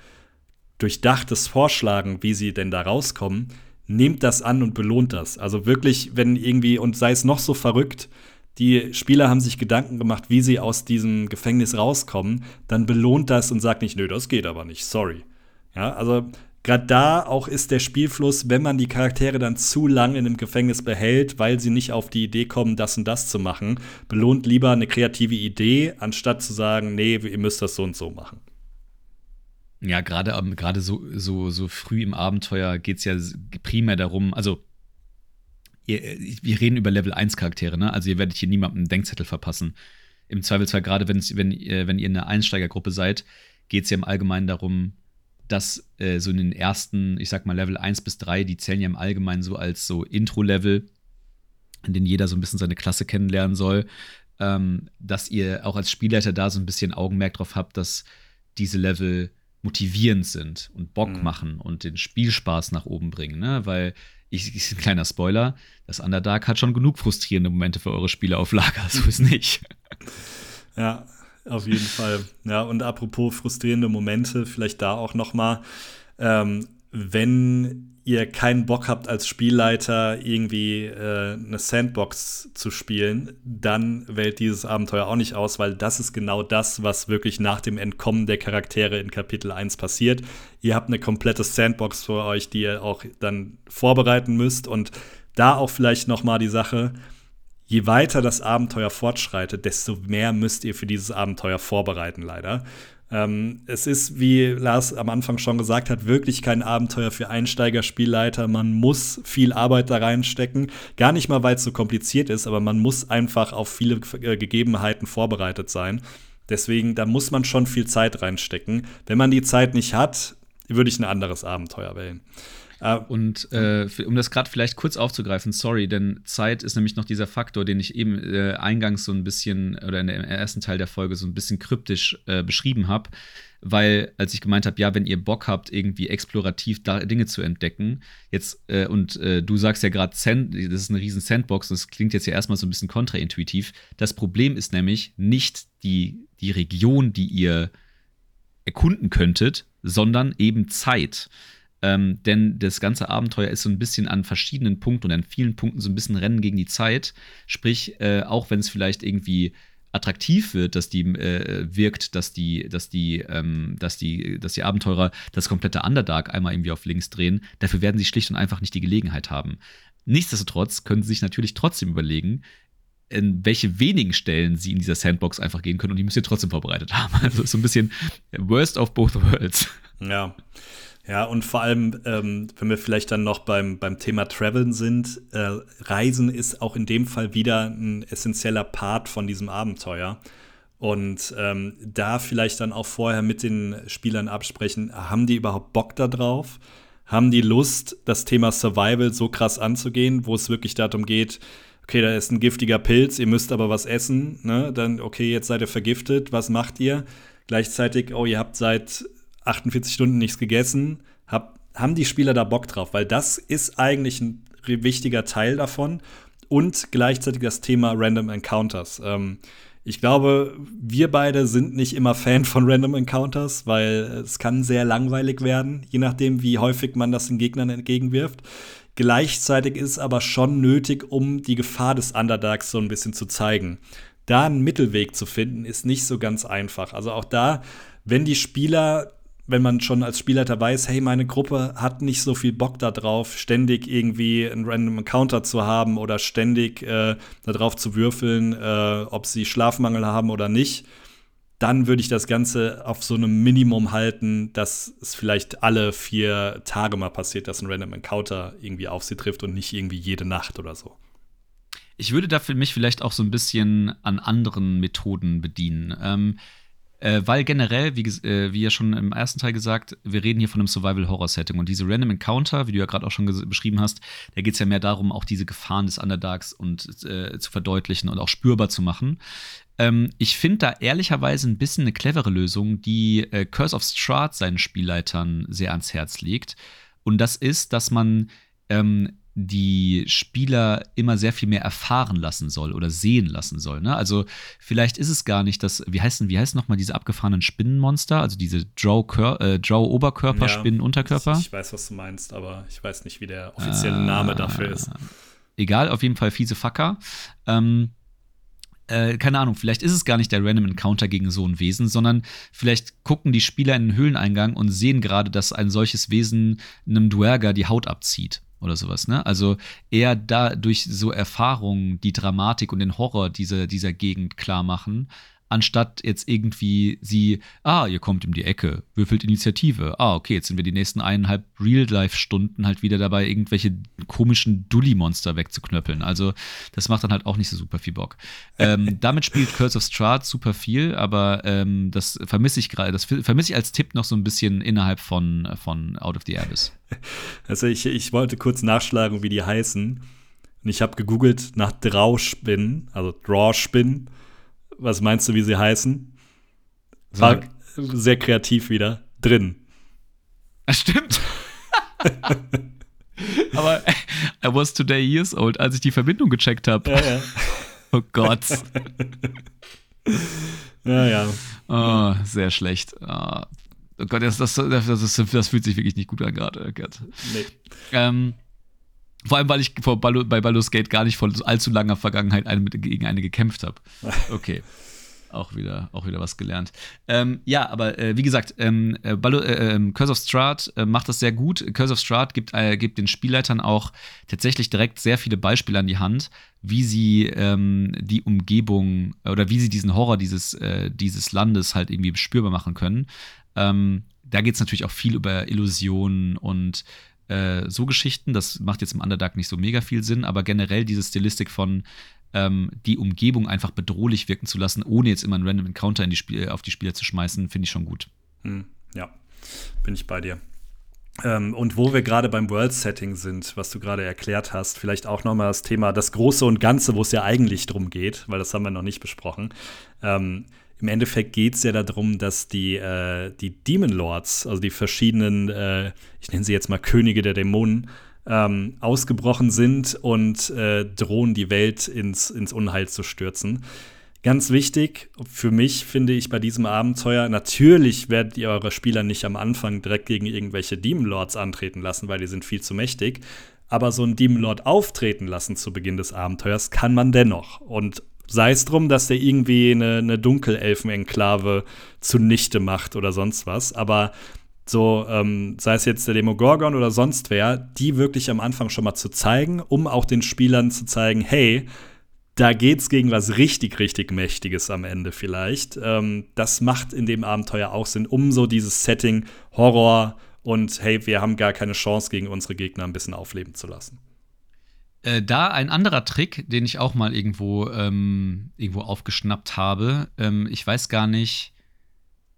durchdachtes vorschlagen, wie sie denn da rauskommen, nehmt das an und belohnt das. Also wirklich, wenn irgendwie, und sei es noch so verrückt, die Spieler haben sich Gedanken gemacht, wie sie aus diesem Gefängnis rauskommen, dann belohnt das und sagt nicht, nö, das geht aber nicht, sorry. Ja, also gerade da auch ist der Spielfluss, wenn man die Charaktere dann zu lang in einem Gefängnis behält, weil sie nicht auf die Idee kommen, das und das zu machen, belohnt lieber eine kreative Idee, anstatt zu sagen, nee, ihr müsst das so und so machen. Ja, gerade so, so, so früh im Abenteuer geht es ja primär darum, also ihr, wir reden über Level 1 Charaktere, ne? Also ihr werdet hier niemandem einen Denkzettel verpassen. Im Zweifelsfall, gerade wenn, wenn, wenn ihr eine Einsteigergruppe seid, geht es ja im Allgemeinen darum, dass äh, so in den ersten, ich sag mal, Level 1 bis 3, die zählen ja im Allgemeinen so als so Intro-Level, in denen jeder so ein bisschen seine Klasse kennenlernen soll, ähm, dass ihr auch als Spielleiter da so ein bisschen Augenmerk drauf habt, dass diese Level motivierend sind und Bock mhm. machen und den Spielspaß nach oben bringen, ne? Weil ich, ich ein kleiner Spoiler, das Underdark hat schon genug frustrierende Momente für eure Spiele auf Lager, so ist nicht. Ja, auf jeden Fall. Ja, und apropos frustrierende Momente, vielleicht da auch noch mal, ähm, wenn ihr keinen Bock habt als Spielleiter irgendwie äh, eine Sandbox zu spielen, dann wählt dieses Abenteuer auch nicht aus, weil das ist genau das, was wirklich nach dem Entkommen der Charaktere in Kapitel 1 passiert. Ihr habt eine komplette Sandbox für euch, die ihr auch dann vorbereiten müsst und da auch vielleicht noch mal die Sache, je weiter das Abenteuer fortschreitet, desto mehr müsst ihr für dieses Abenteuer vorbereiten, leider. Ähm, es ist, wie Lars am Anfang schon gesagt hat, wirklich kein Abenteuer für Einsteigerspielleiter. Man muss viel Arbeit da reinstecken. Gar nicht mal, weil es so kompliziert ist, aber man muss einfach auf viele äh, Gegebenheiten vorbereitet sein. Deswegen, da muss man schon viel Zeit reinstecken. Wenn man die Zeit nicht hat, würde ich ein anderes Abenteuer wählen. Uh, und äh, um das gerade vielleicht kurz aufzugreifen, sorry, denn Zeit ist nämlich noch dieser Faktor, den ich eben äh, eingangs so ein bisschen oder in im ersten Teil der Folge so ein bisschen kryptisch äh, beschrieben habe, weil als ich gemeint habe, ja, wenn ihr Bock habt, irgendwie explorativ Dinge zu entdecken, jetzt äh, und äh, du sagst ja gerade, das ist eine riesen Sandbox, das klingt jetzt ja erstmal so ein bisschen kontraintuitiv. Das Problem ist nämlich nicht die, die Region, die ihr erkunden könntet, sondern eben Zeit. Ähm, denn das ganze Abenteuer ist so ein bisschen an verschiedenen Punkten und an vielen Punkten so ein bisschen Rennen gegen die Zeit. Sprich, äh, auch wenn es vielleicht irgendwie attraktiv wird, dass die äh, wirkt, dass die, dass die, ähm, dass die, dass die Abenteurer das komplette Underdark einmal irgendwie auf links drehen. Dafür werden sie schlicht und einfach nicht die Gelegenheit haben. Nichtsdestotrotz können sie sich natürlich trotzdem überlegen, in welche wenigen Stellen sie in dieser Sandbox einfach gehen können und die müssen sie trotzdem vorbereitet haben. Also so ein bisschen worst of both worlds. Ja. Ja, und vor allem, ähm, wenn wir vielleicht dann noch beim, beim Thema Traveln sind, äh, Reisen ist auch in dem Fall wieder ein essentieller Part von diesem Abenteuer. Und ähm, da vielleicht dann auch vorher mit den Spielern absprechen, haben die überhaupt Bock da drauf? Haben die Lust, das Thema Survival so krass anzugehen, wo es wirklich darum geht, okay, da ist ein giftiger Pilz, ihr müsst aber was essen, ne? Dann, okay, jetzt seid ihr vergiftet, was macht ihr? Gleichzeitig, oh, ihr habt seit 48 Stunden nichts gegessen, hab, haben die Spieler da Bock drauf? Weil das ist eigentlich ein wichtiger Teil davon. Und gleichzeitig das Thema Random Encounters. Ähm, ich glaube, wir beide sind nicht immer Fan von Random Encounters, weil es kann sehr langweilig werden, je nachdem, wie häufig man das den Gegnern entgegenwirft. Gleichzeitig ist es aber schon nötig, um die Gefahr des Underdarks so ein bisschen zu zeigen. Da einen Mittelweg zu finden, ist nicht so ganz einfach. Also auch da, wenn die Spieler wenn man schon als Spielleiter weiß, hey, meine Gruppe hat nicht so viel Bock darauf, ständig irgendwie einen random Encounter zu haben oder ständig äh, darauf zu würfeln, äh, ob sie Schlafmangel haben oder nicht, dann würde ich das Ganze auf so einem Minimum halten, dass es vielleicht alle vier Tage mal passiert, dass ein Random Encounter irgendwie auf sie trifft und nicht irgendwie jede Nacht oder so. Ich würde dafür mich vielleicht auch so ein bisschen an anderen Methoden bedienen. Ähm, äh, weil generell, wie, äh, wie ja schon im ersten Teil gesagt, wir reden hier von einem Survival-Horror-Setting. Und diese Random Encounter, wie du ja gerade auch schon beschrieben hast, da geht es ja mehr darum, auch diese Gefahren des Underdarks und äh, zu verdeutlichen und auch spürbar zu machen. Ähm, ich finde da ehrlicherweise ein bisschen eine clevere Lösung, die äh, Curse of Strahd seinen Spielleitern sehr ans Herz legt. Und das ist, dass man ähm, die Spieler immer sehr viel mehr erfahren lassen soll oder sehen lassen soll. Ne? Also vielleicht ist es gar nicht das, wie heißen, wie heißen nochmal diese abgefahrenen Spinnenmonster, also diese Drow-Oberkörper, äh, Spinnen-Unterkörper? Ich, ich, weiß, was du meinst, aber ich weiß nicht, wie der offizielle äh, Name dafür ist. Egal, auf jeden Fall fiese Facker. Ähm, äh, keine Ahnung, vielleicht ist es gar nicht der Random Encounter gegen so ein Wesen, sondern vielleicht gucken die Spieler in den Höhleneingang und sehen gerade, dass ein solches Wesen einem Duergar die Haut abzieht oder sowas, ne? Also eher da durch so Erfahrungen die Dramatik und den Horror dieser, dieser Gegend klar machen, anstatt jetzt irgendwie sie, ah, ihr kommt um die Ecke, würfelt Initiative. Ah, okay, jetzt sind wir die nächsten eineinhalb Real-Life-Stunden halt wieder dabei, irgendwelche komischen Dully-Monster wegzuknöppeln. Also, das macht dann halt auch nicht so super viel Bock. ähm, damit spielt Curse of Strahd super viel, aber ähm, das vermisse ich gerade, das vermisse ich als Tipp noch so ein bisschen innerhalb von, von Out of the Abyss. Also, ich, ich wollte kurz nachschlagen, wie die heißen. Und ich habe gegoogelt nach Drauspinnen, also Drawspinnen. Was meinst du, wie sie heißen? War sehr kreativ wieder. Drin. Das stimmt. Aber I was today years old, als ich die Verbindung gecheckt habe. Ja, ja. Oh Gott. ja, ja. Oh, sehr schlecht. Oh, oh Gott, das, das, das, das, fühlt sich wirklich nicht gut an gerade. Nee. Ähm, vor allem, weil ich vor Ballo, bei Baldur's Gate gar nicht vor allzu langer Vergangenheit eine, gegen eine gekämpft habe. Okay. auch wieder, auch wieder was gelernt. Ähm, ja, aber äh, wie gesagt, ähm, äh, Ballo, äh, ähm, Curse of Strahd äh, macht das sehr gut. Curse of Strahd gibt, äh, gibt den Spielleitern auch tatsächlich direkt sehr viele Beispiele an die Hand, wie sie ähm, die Umgebung oder wie sie diesen Horror dieses, äh, dieses Landes halt irgendwie spürbar machen können. Ähm, da geht es natürlich auch viel über Illusionen und äh, so Geschichten. Das macht jetzt im Underdark nicht so mega viel Sinn, aber generell diese Stilistik von ähm, die Umgebung einfach bedrohlich wirken zu lassen, ohne jetzt immer einen Random Encounter in die Spiel auf die Spieler zu schmeißen, finde ich schon gut. Hm, ja, bin ich bei dir. Ähm, und wo wir gerade beim World-Setting sind, was du gerade erklärt hast, vielleicht auch nochmal das Thema das Große und Ganze, wo es ja eigentlich drum geht, weil das haben wir noch nicht besprochen. Ähm, Im Endeffekt geht es ja darum, dass die, äh, die Demon Lords, also die verschiedenen, äh, ich nenne sie jetzt mal Könige der Dämonen, ähm, ausgebrochen sind und äh, drohen, die Welt ins, ins Unheil zu stürzen. Ganz wichtig für mich finde ich bei diesem Abenteuer, natürlich werdet ihr eure Spieler nicht am Anfang direkt gegen irgendwelche Demon Lords antreten lassen, weil die sind viel zu mächtig. Aber so einen Demon Lord auftreten lassen zu Beginn des Abenteuers kann man dennoch. Und sei es drum, dass der irgendwie eine, eine Dunkelelfen-Enklave zunichte macht oder sonst was. Aber so, ähm, sei es jetzt der Demogorgon oder sonst wer, die wirklich am Anfang schon mal zu zeigen, um auch den Spielern zu zeigen, hey, da geht's gegen was richtig, richtig Mächtiges am Ende vielleicht. Ähm, das macht in dem Abenteuer auch Sinn, um so dieses Setting Horror und hey, wir haben gar keine Chance gegen unsere Gegner ein bisschen aufleben zu lassen. Äh, da ein anderer Trick, den ich auch mal irgendwo, ähm, irgendwo aufgeschnappt habe. Ähm, ich weiß gar nicht,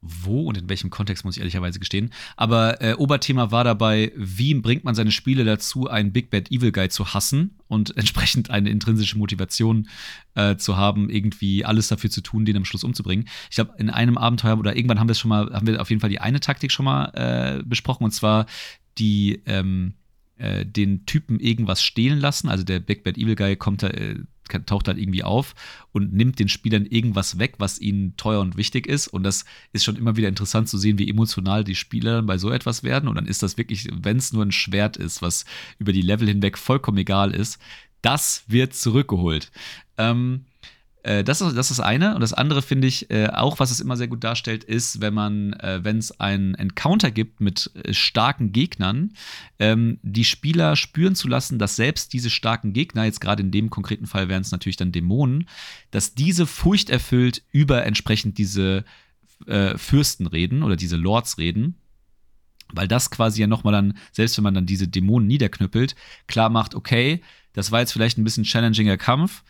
wo und in welchem Kontext, muss ich ehrlicherweise gestehen. Aber äh, Oberthema war dabei, wie bringt man seine Spiele dazu, einen Big Bad Evil Guy zu hassen und entsprechend eine intrinsische Motivation äh, zu haben, irgendwie alles dafür zu tun, den am Schluss umzubringen. Ich glaube, in einem Abenteuer oder irgendwann haben wir schon mal, haben wir auf jeden Fall die eine Taktik schon mal äh, besprochen, und zwar die, ähm, äh, den Typen irgendwas stehlen lassen. Also der Big Bad Evil Guy kommt da äh, taucht halt irgendwie auf und nimmt den Spielern irgendwas weg, was ihnen teuer und wichtig ist. Und das ist schon immer wieder interessant zu sehen, wie emotional die Spieler bei so etwas werden. Und dann ist das wirklich, wenn es nur ein Schwert ist, was über die Level hinweg vollkommen egal ist, das wird zurückgeholt. Ähm, äh, das, ist, das ist eine. Und das andere finde ich äh, auch, was es immer sehr gut darstellt, ist, wenn man, äh, wenn es einen Encounter gibt mit äh, starken Gegnern, ähm, die Spieler spüren zu lassen, dass selbst diese starken Gegner, jetzt gerade in dem konkreten Fall wären es natürlich dann Dämonen, dass diese furchterfüllt über entsprechend diese äh, Fürsten reden oder diese Lords reden weil das quasi ja nochmal dann, selbst wenn man dann diese Dämonen niederknüppelt, klar macht, okay, das war jetzt vielleicht ein bisschen challenginger Kampf,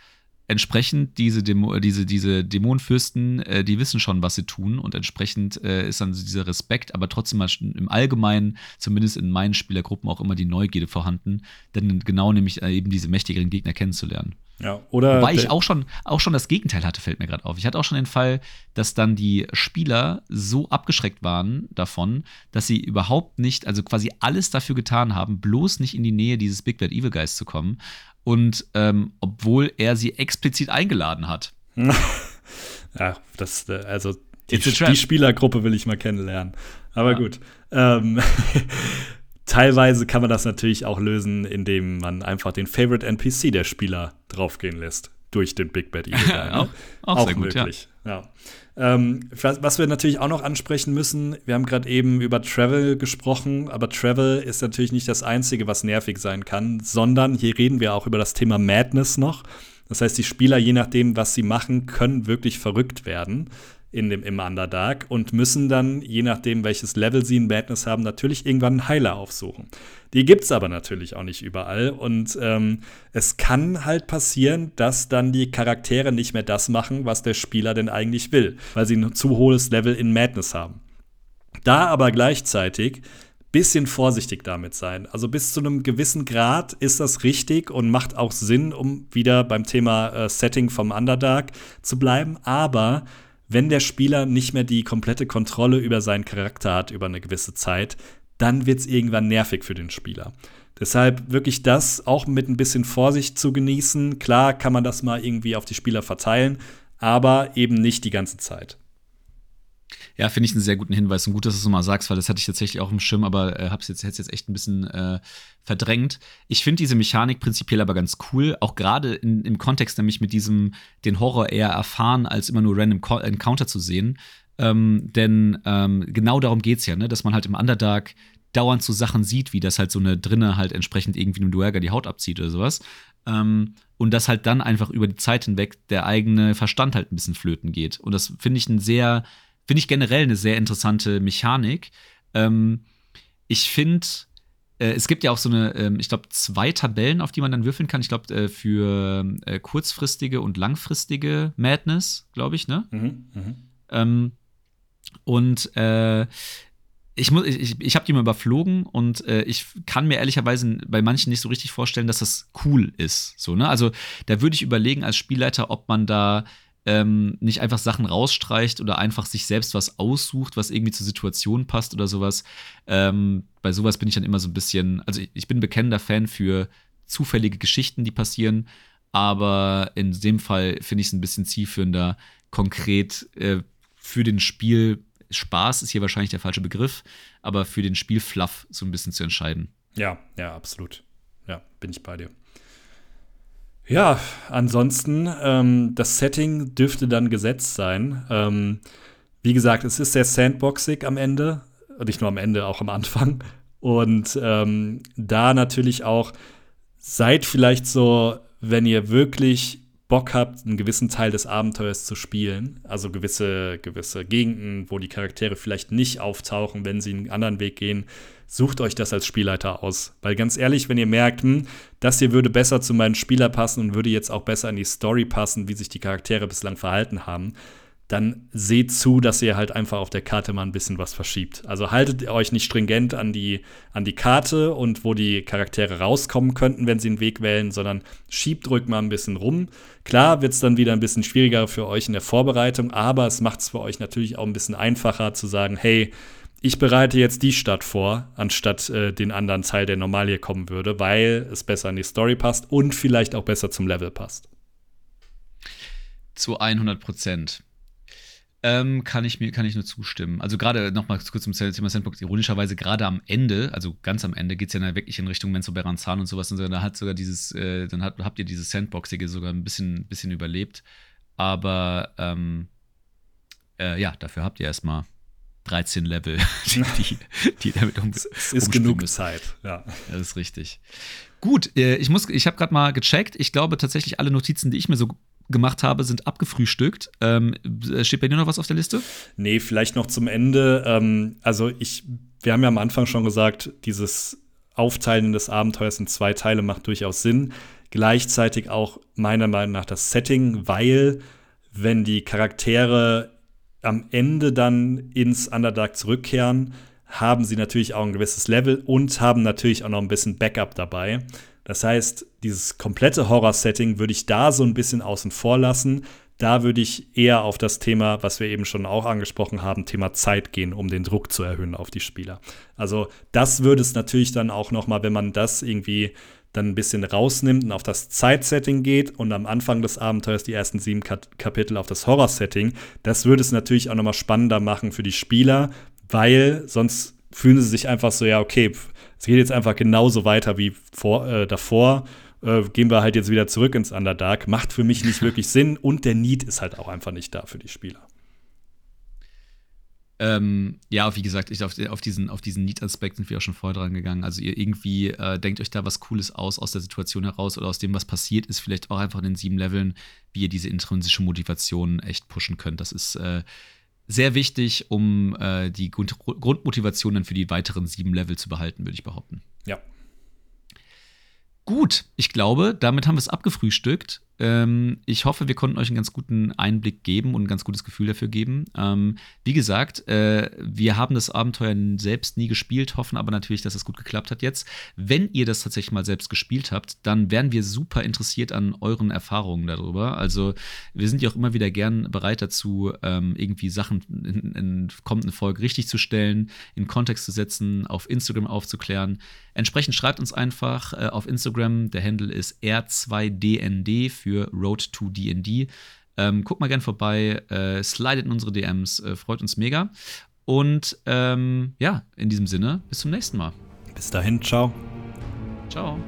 entsprechend diese, Dämo äh, diese, diese Dämonenfürsten, äh, die wissen schon, was sie tun und entsprechend äh, ist dann dieser Respekt, aber trotzdem im Allgemeinen, zumindest in meinen Spielergruppen, auch immer die Neugierde vorhanden, denn genau nämlich äh, eben diese mächtigeren Gegner kennenzulernen. Ja, oder Wobei ich auch schon, auch schon das Gegenteil hatte, fällt mir gerade auf. Ich hatte auch schon den Fall, dass dann die Spieler so abgeschreckt waren davon, dass sie überhaupt nicht, also quasi alles dafür getan haben, bloß nicht in die Nähe dieses Big Bad Evil Guys zu kommen und ähm, obwohl er sie explizit eingeladen hat. ja, das, äh, also die, die, Spielergruppe will ich mal kennenlernen. Aber ja. gut. Ähm, teilweise kann man das natürlich auch lösen, indem man einfach den Favorite NPC der Spieler draufgehen lässt. Durch den Big Bad Evil. Ne? auch, auch, auch möglich. Gut, ja. Ja. Ähm, was wir natürlich auch noch ansprechen müssen, wir haben gerade eben über Travel gesprochen, aber Travel ist natürlich nicht das Einzige, was nervig sein kann, sondern hier reden wir auch über das Thema Madness noch. Das heißt, die Spieler, je nachdem, was sie machen, können wirklich verrückt werden in dem, im Underdark und müssen dann, je nachdem, welches Level sie in Madness haben, natürlich irgendwann einen Heiler aufsuchen. Die gibt es aber natürlich auch nicht überall und ähm, es kann halt passieren, dass dann die Charaktere nicht mehr das machen, was der Spieler denn eigentlich will, weil sie ein zu hohes Level in Madness haben. Da aber gleichzeitig bisschen vorsichtig damit sein. Also bis zu einem gewissen Grad ist das richtig und macht auch Sinn, um wieder beim Thema äh, Setting vom Underdark zu bleiben. Aber wenn der Spieler nicht mehr die komplette Kontrolle über seinen Charakter hat über eine gewisse Zeit, dann wird es irgendwann nervig für den Spieler. Deshalb wirklich das auch mit ein bisschen Vorsicht zu genießen. Klar kann man das mal irgendwie auf die Spieler verteilen, aber eben nicht die ganze Zeit. Ja, finde ich einen sehr guten Hinweis und gut, dass du es nochmal sagst, weil das hatte ich tatsächlich auch im Schirm, aber äh, habe es jetzt, echt ein bisschen äh, verdrängt. Ich finde diese Mechanik prinzipiell aber ganz cool, auch gerade im Kontext nämlich mit diesem, den Horror eher erfahren, als immer nur random Encounter zu sehen. Ähm, denn ähm, genau darum geht es ja, ne? dass man halt im Underdark dauernd so Sachen sieht, wie das halt so eine drinne halt entsprechend irgendwie einem Duerger die Haut abzieht oder sowas. Ähm, und dass halt dann einfach über die Zeit hinweg der eigene Verstand halt ein bisschen flöten geht. Und das finde ich ein sehr Finde ich generell eine sehr interessante Mechanik. Ähm, ich finde, äh, es gibt ja auch so eine, ähm, ich glaube, zwei Tabellen, auf die man dann würfeln kann. Ich glaube, äh, für äh, kurzfristige und langfristige Madness, glaube ich, ne? Mhm, mh. ähm, und äh, ich, muss, ich, ich habe die mal überflogen und äh, ich kann mir ehrlicherweise bei manchen nicht so richtig vorstellen, dass das cool ist. So, ne? Also da würde ich überlegen als Spielleiter, ob man da ähm, nicht einfach Sachen rausstreicht oder einfach sich selbst was aussucht, was irgendwie zur Situation passt oder sowas. Ähm, bei sowas bin ich dann immer so ein bisschen, also ich, ich bin bekennender Fan für zufällige Geschichten, die passieren, aber in dem Fall finde ich es ein bisschen zielführender, konkret äh, für den Spiel Spaß ist hier wahrscheinlich der falsche Begriff, aber für den Spielfluff so ein bisschen zu entscheiden. Ja, ja, absolut. Ja, bin ich bei dir. Ja, ansonsten, ähm, das Setting dürfte dann gesetzt sein. Ähm, wie gesagt, es ist sehr sandboxig am Ende. Nicht nur am Ende, auch am Anfang. Und ähm, da natürlich auch, seid vielleicht so, wenn ihr wirklich Bock habt, einen gewissen Teil des Abenteuers zu spielen, also gewisse, gewisse Gegenden, wo die Charaktere vielleicht nicht auftauchen, wenn sie einen anderen Weg gehen, sucht euch das als Spielleiter aus. Weil ganz ehrlich, wenn ihr merkt, hm, das hier würde besser zu meinen Spieler passen und würde jetzt auch besser in die Story passen, wie sich die Charaktere bislang verhalten haben, dann seht zu, dass ihr halt einfach auf der Karte mal ein bisschen was verschiebt. Also haltet euch nicht stringent an die, an die Karte und wo die Charaktere rauskommen könnten, wenn sie einen Weg wählen, sondern schiebt ruhig mal ein bisschen rum. Klar wird es dann wieder ein bisschen schwieriger für euch in der Vorbereitung, aber es macht es für euch natürlich auch ein bisschen einfacher zu sagen, hey, ich bereite jetzt die Stadt vor, anstatt äh, den anderen Teil, der normal hier kommen würde, weil es besser in die Story passt und vielleicht auch besser zum Level passt. Zu 100 Prozent. Ähm, kann ich mir kann ich nur zustimmen. Also gerade noch mal kurz zum Thema Sandbox. Ironischerweise gerade am Ende, also ganz am Ende, geht es ja dann wirklich in Richtung Menzo Beranzan und sowas. Und so, da hat sogar dieses, äh, dann hat, habt ihr dieses Sandboxige sogar ein bisschen, bisschen überlebt. Aber ähm, äh, ja, dafür habt ihr erstmal 13 Level, die, die, die damit um, Es ist genug Zeit, ja. Das ist richtig. Gut, äh, ich ich habe gerade mal gecheckt. Ich glaube tatsächlich alle Notizen, die ich mir so gemacht habe, sind abgefrühstückt. Ähm, steht bei dir noch was auf der Liste? Nee, vielleicht noch zum Ende. Ähm, also ich, wir haben ja am Anfang schon gesagt, dieses Aufteilen des Abenteuers in zwei Teile macht durchaus Sinn. Gleichzeitig auch meiner Meinung nach das Setting, weil wenn die Charaktere am Ende dann ins Underdark zurückkehren, haben sie natürlich auch ein gewisses Level und haben natürlich auch noch ein bisschen Backup dabei. Das heißt, dieses komplette Horror-Setting würde ich da so ein bisschen außen vor lassen. Da würde ich eher auf das Thema, was wir eben schon auch angesprochen haben, Thema Zeit gehen, um den Druck zu erhöhen auf die Spieler. Also das würde es natürlich dann auch noch mal, wenn man das irgendwie dann ein bisschen rausnimmt und auf das Zeitsetting geht und am Anfang des Abenteuers die ersten sieben Kapitel auf das Horror-Setting, das würde es natürlich auch noch mal spannender machen für die Spieler, weil sonst fühlen sie sich einfach so, ja, okay, es geht jetzt einfach genauso weiter wie vor, äh, davor. Äh, gehen wir halt jetzt wieder zurück ins Underdark. Macht für mich nicht wirklich Sinn und der Need ist halt auch einfach nicht da für die Spieler. Ähm, ja, wie gesagt, ich, auf, auf, diesen, auf diesen Need-Aspekt sind wir auch schon vorher dran gegangen. Also ihr irgendwie äh, denkt euch da was Cooles aus, aus der Situation heraus oder aus dem, was passiert ist, vielleicht auch einfach in den sieben Leveln, wie ihr diese intrinsische Motivation echt pushen könnt. Das ist äh, sehr wichtig, um äh, die Grund Grundmotivation dann für die weiteren sieben Level zu behalten, würde ich behaupten. Ja. Gut, ich glaube, damit haben wir es abgefrühstückt. Ähm, ich hoffe, wir konnten euch einen ganz guten Einblick geben und ein ganz gutes Gefühl dafür geben. Ähm, wie gesagt, äh, wir haben das Abenteuer selbst nie gespielt, hoffen aber natürlich, dass es gut geklappt hat jetzt. Wenn ihr das tatsächlich mal selbst gespielt habt, dann wären wir super interessiert an euren Erfahrungen darüber. Also wir sind ja auch immer wieder gern bereit dazu, ähm, irgendwie Sachen in, in kommenden Folge richtig zu stellen, in Kontext zu setzen, auf Instagram aufzuklären. Entsprechend schreibt uns einfach äh, auf Instagram, der Handle ist R2DND für für Road to DD. Ähm, guckt mal gern vorbei, äh, slidet in unsere DMs, äh, freut uns mega. Und ähm, ja, in diesem Sinne, bis zum nächsten Mal. Bis dahin, ciao. Ciao.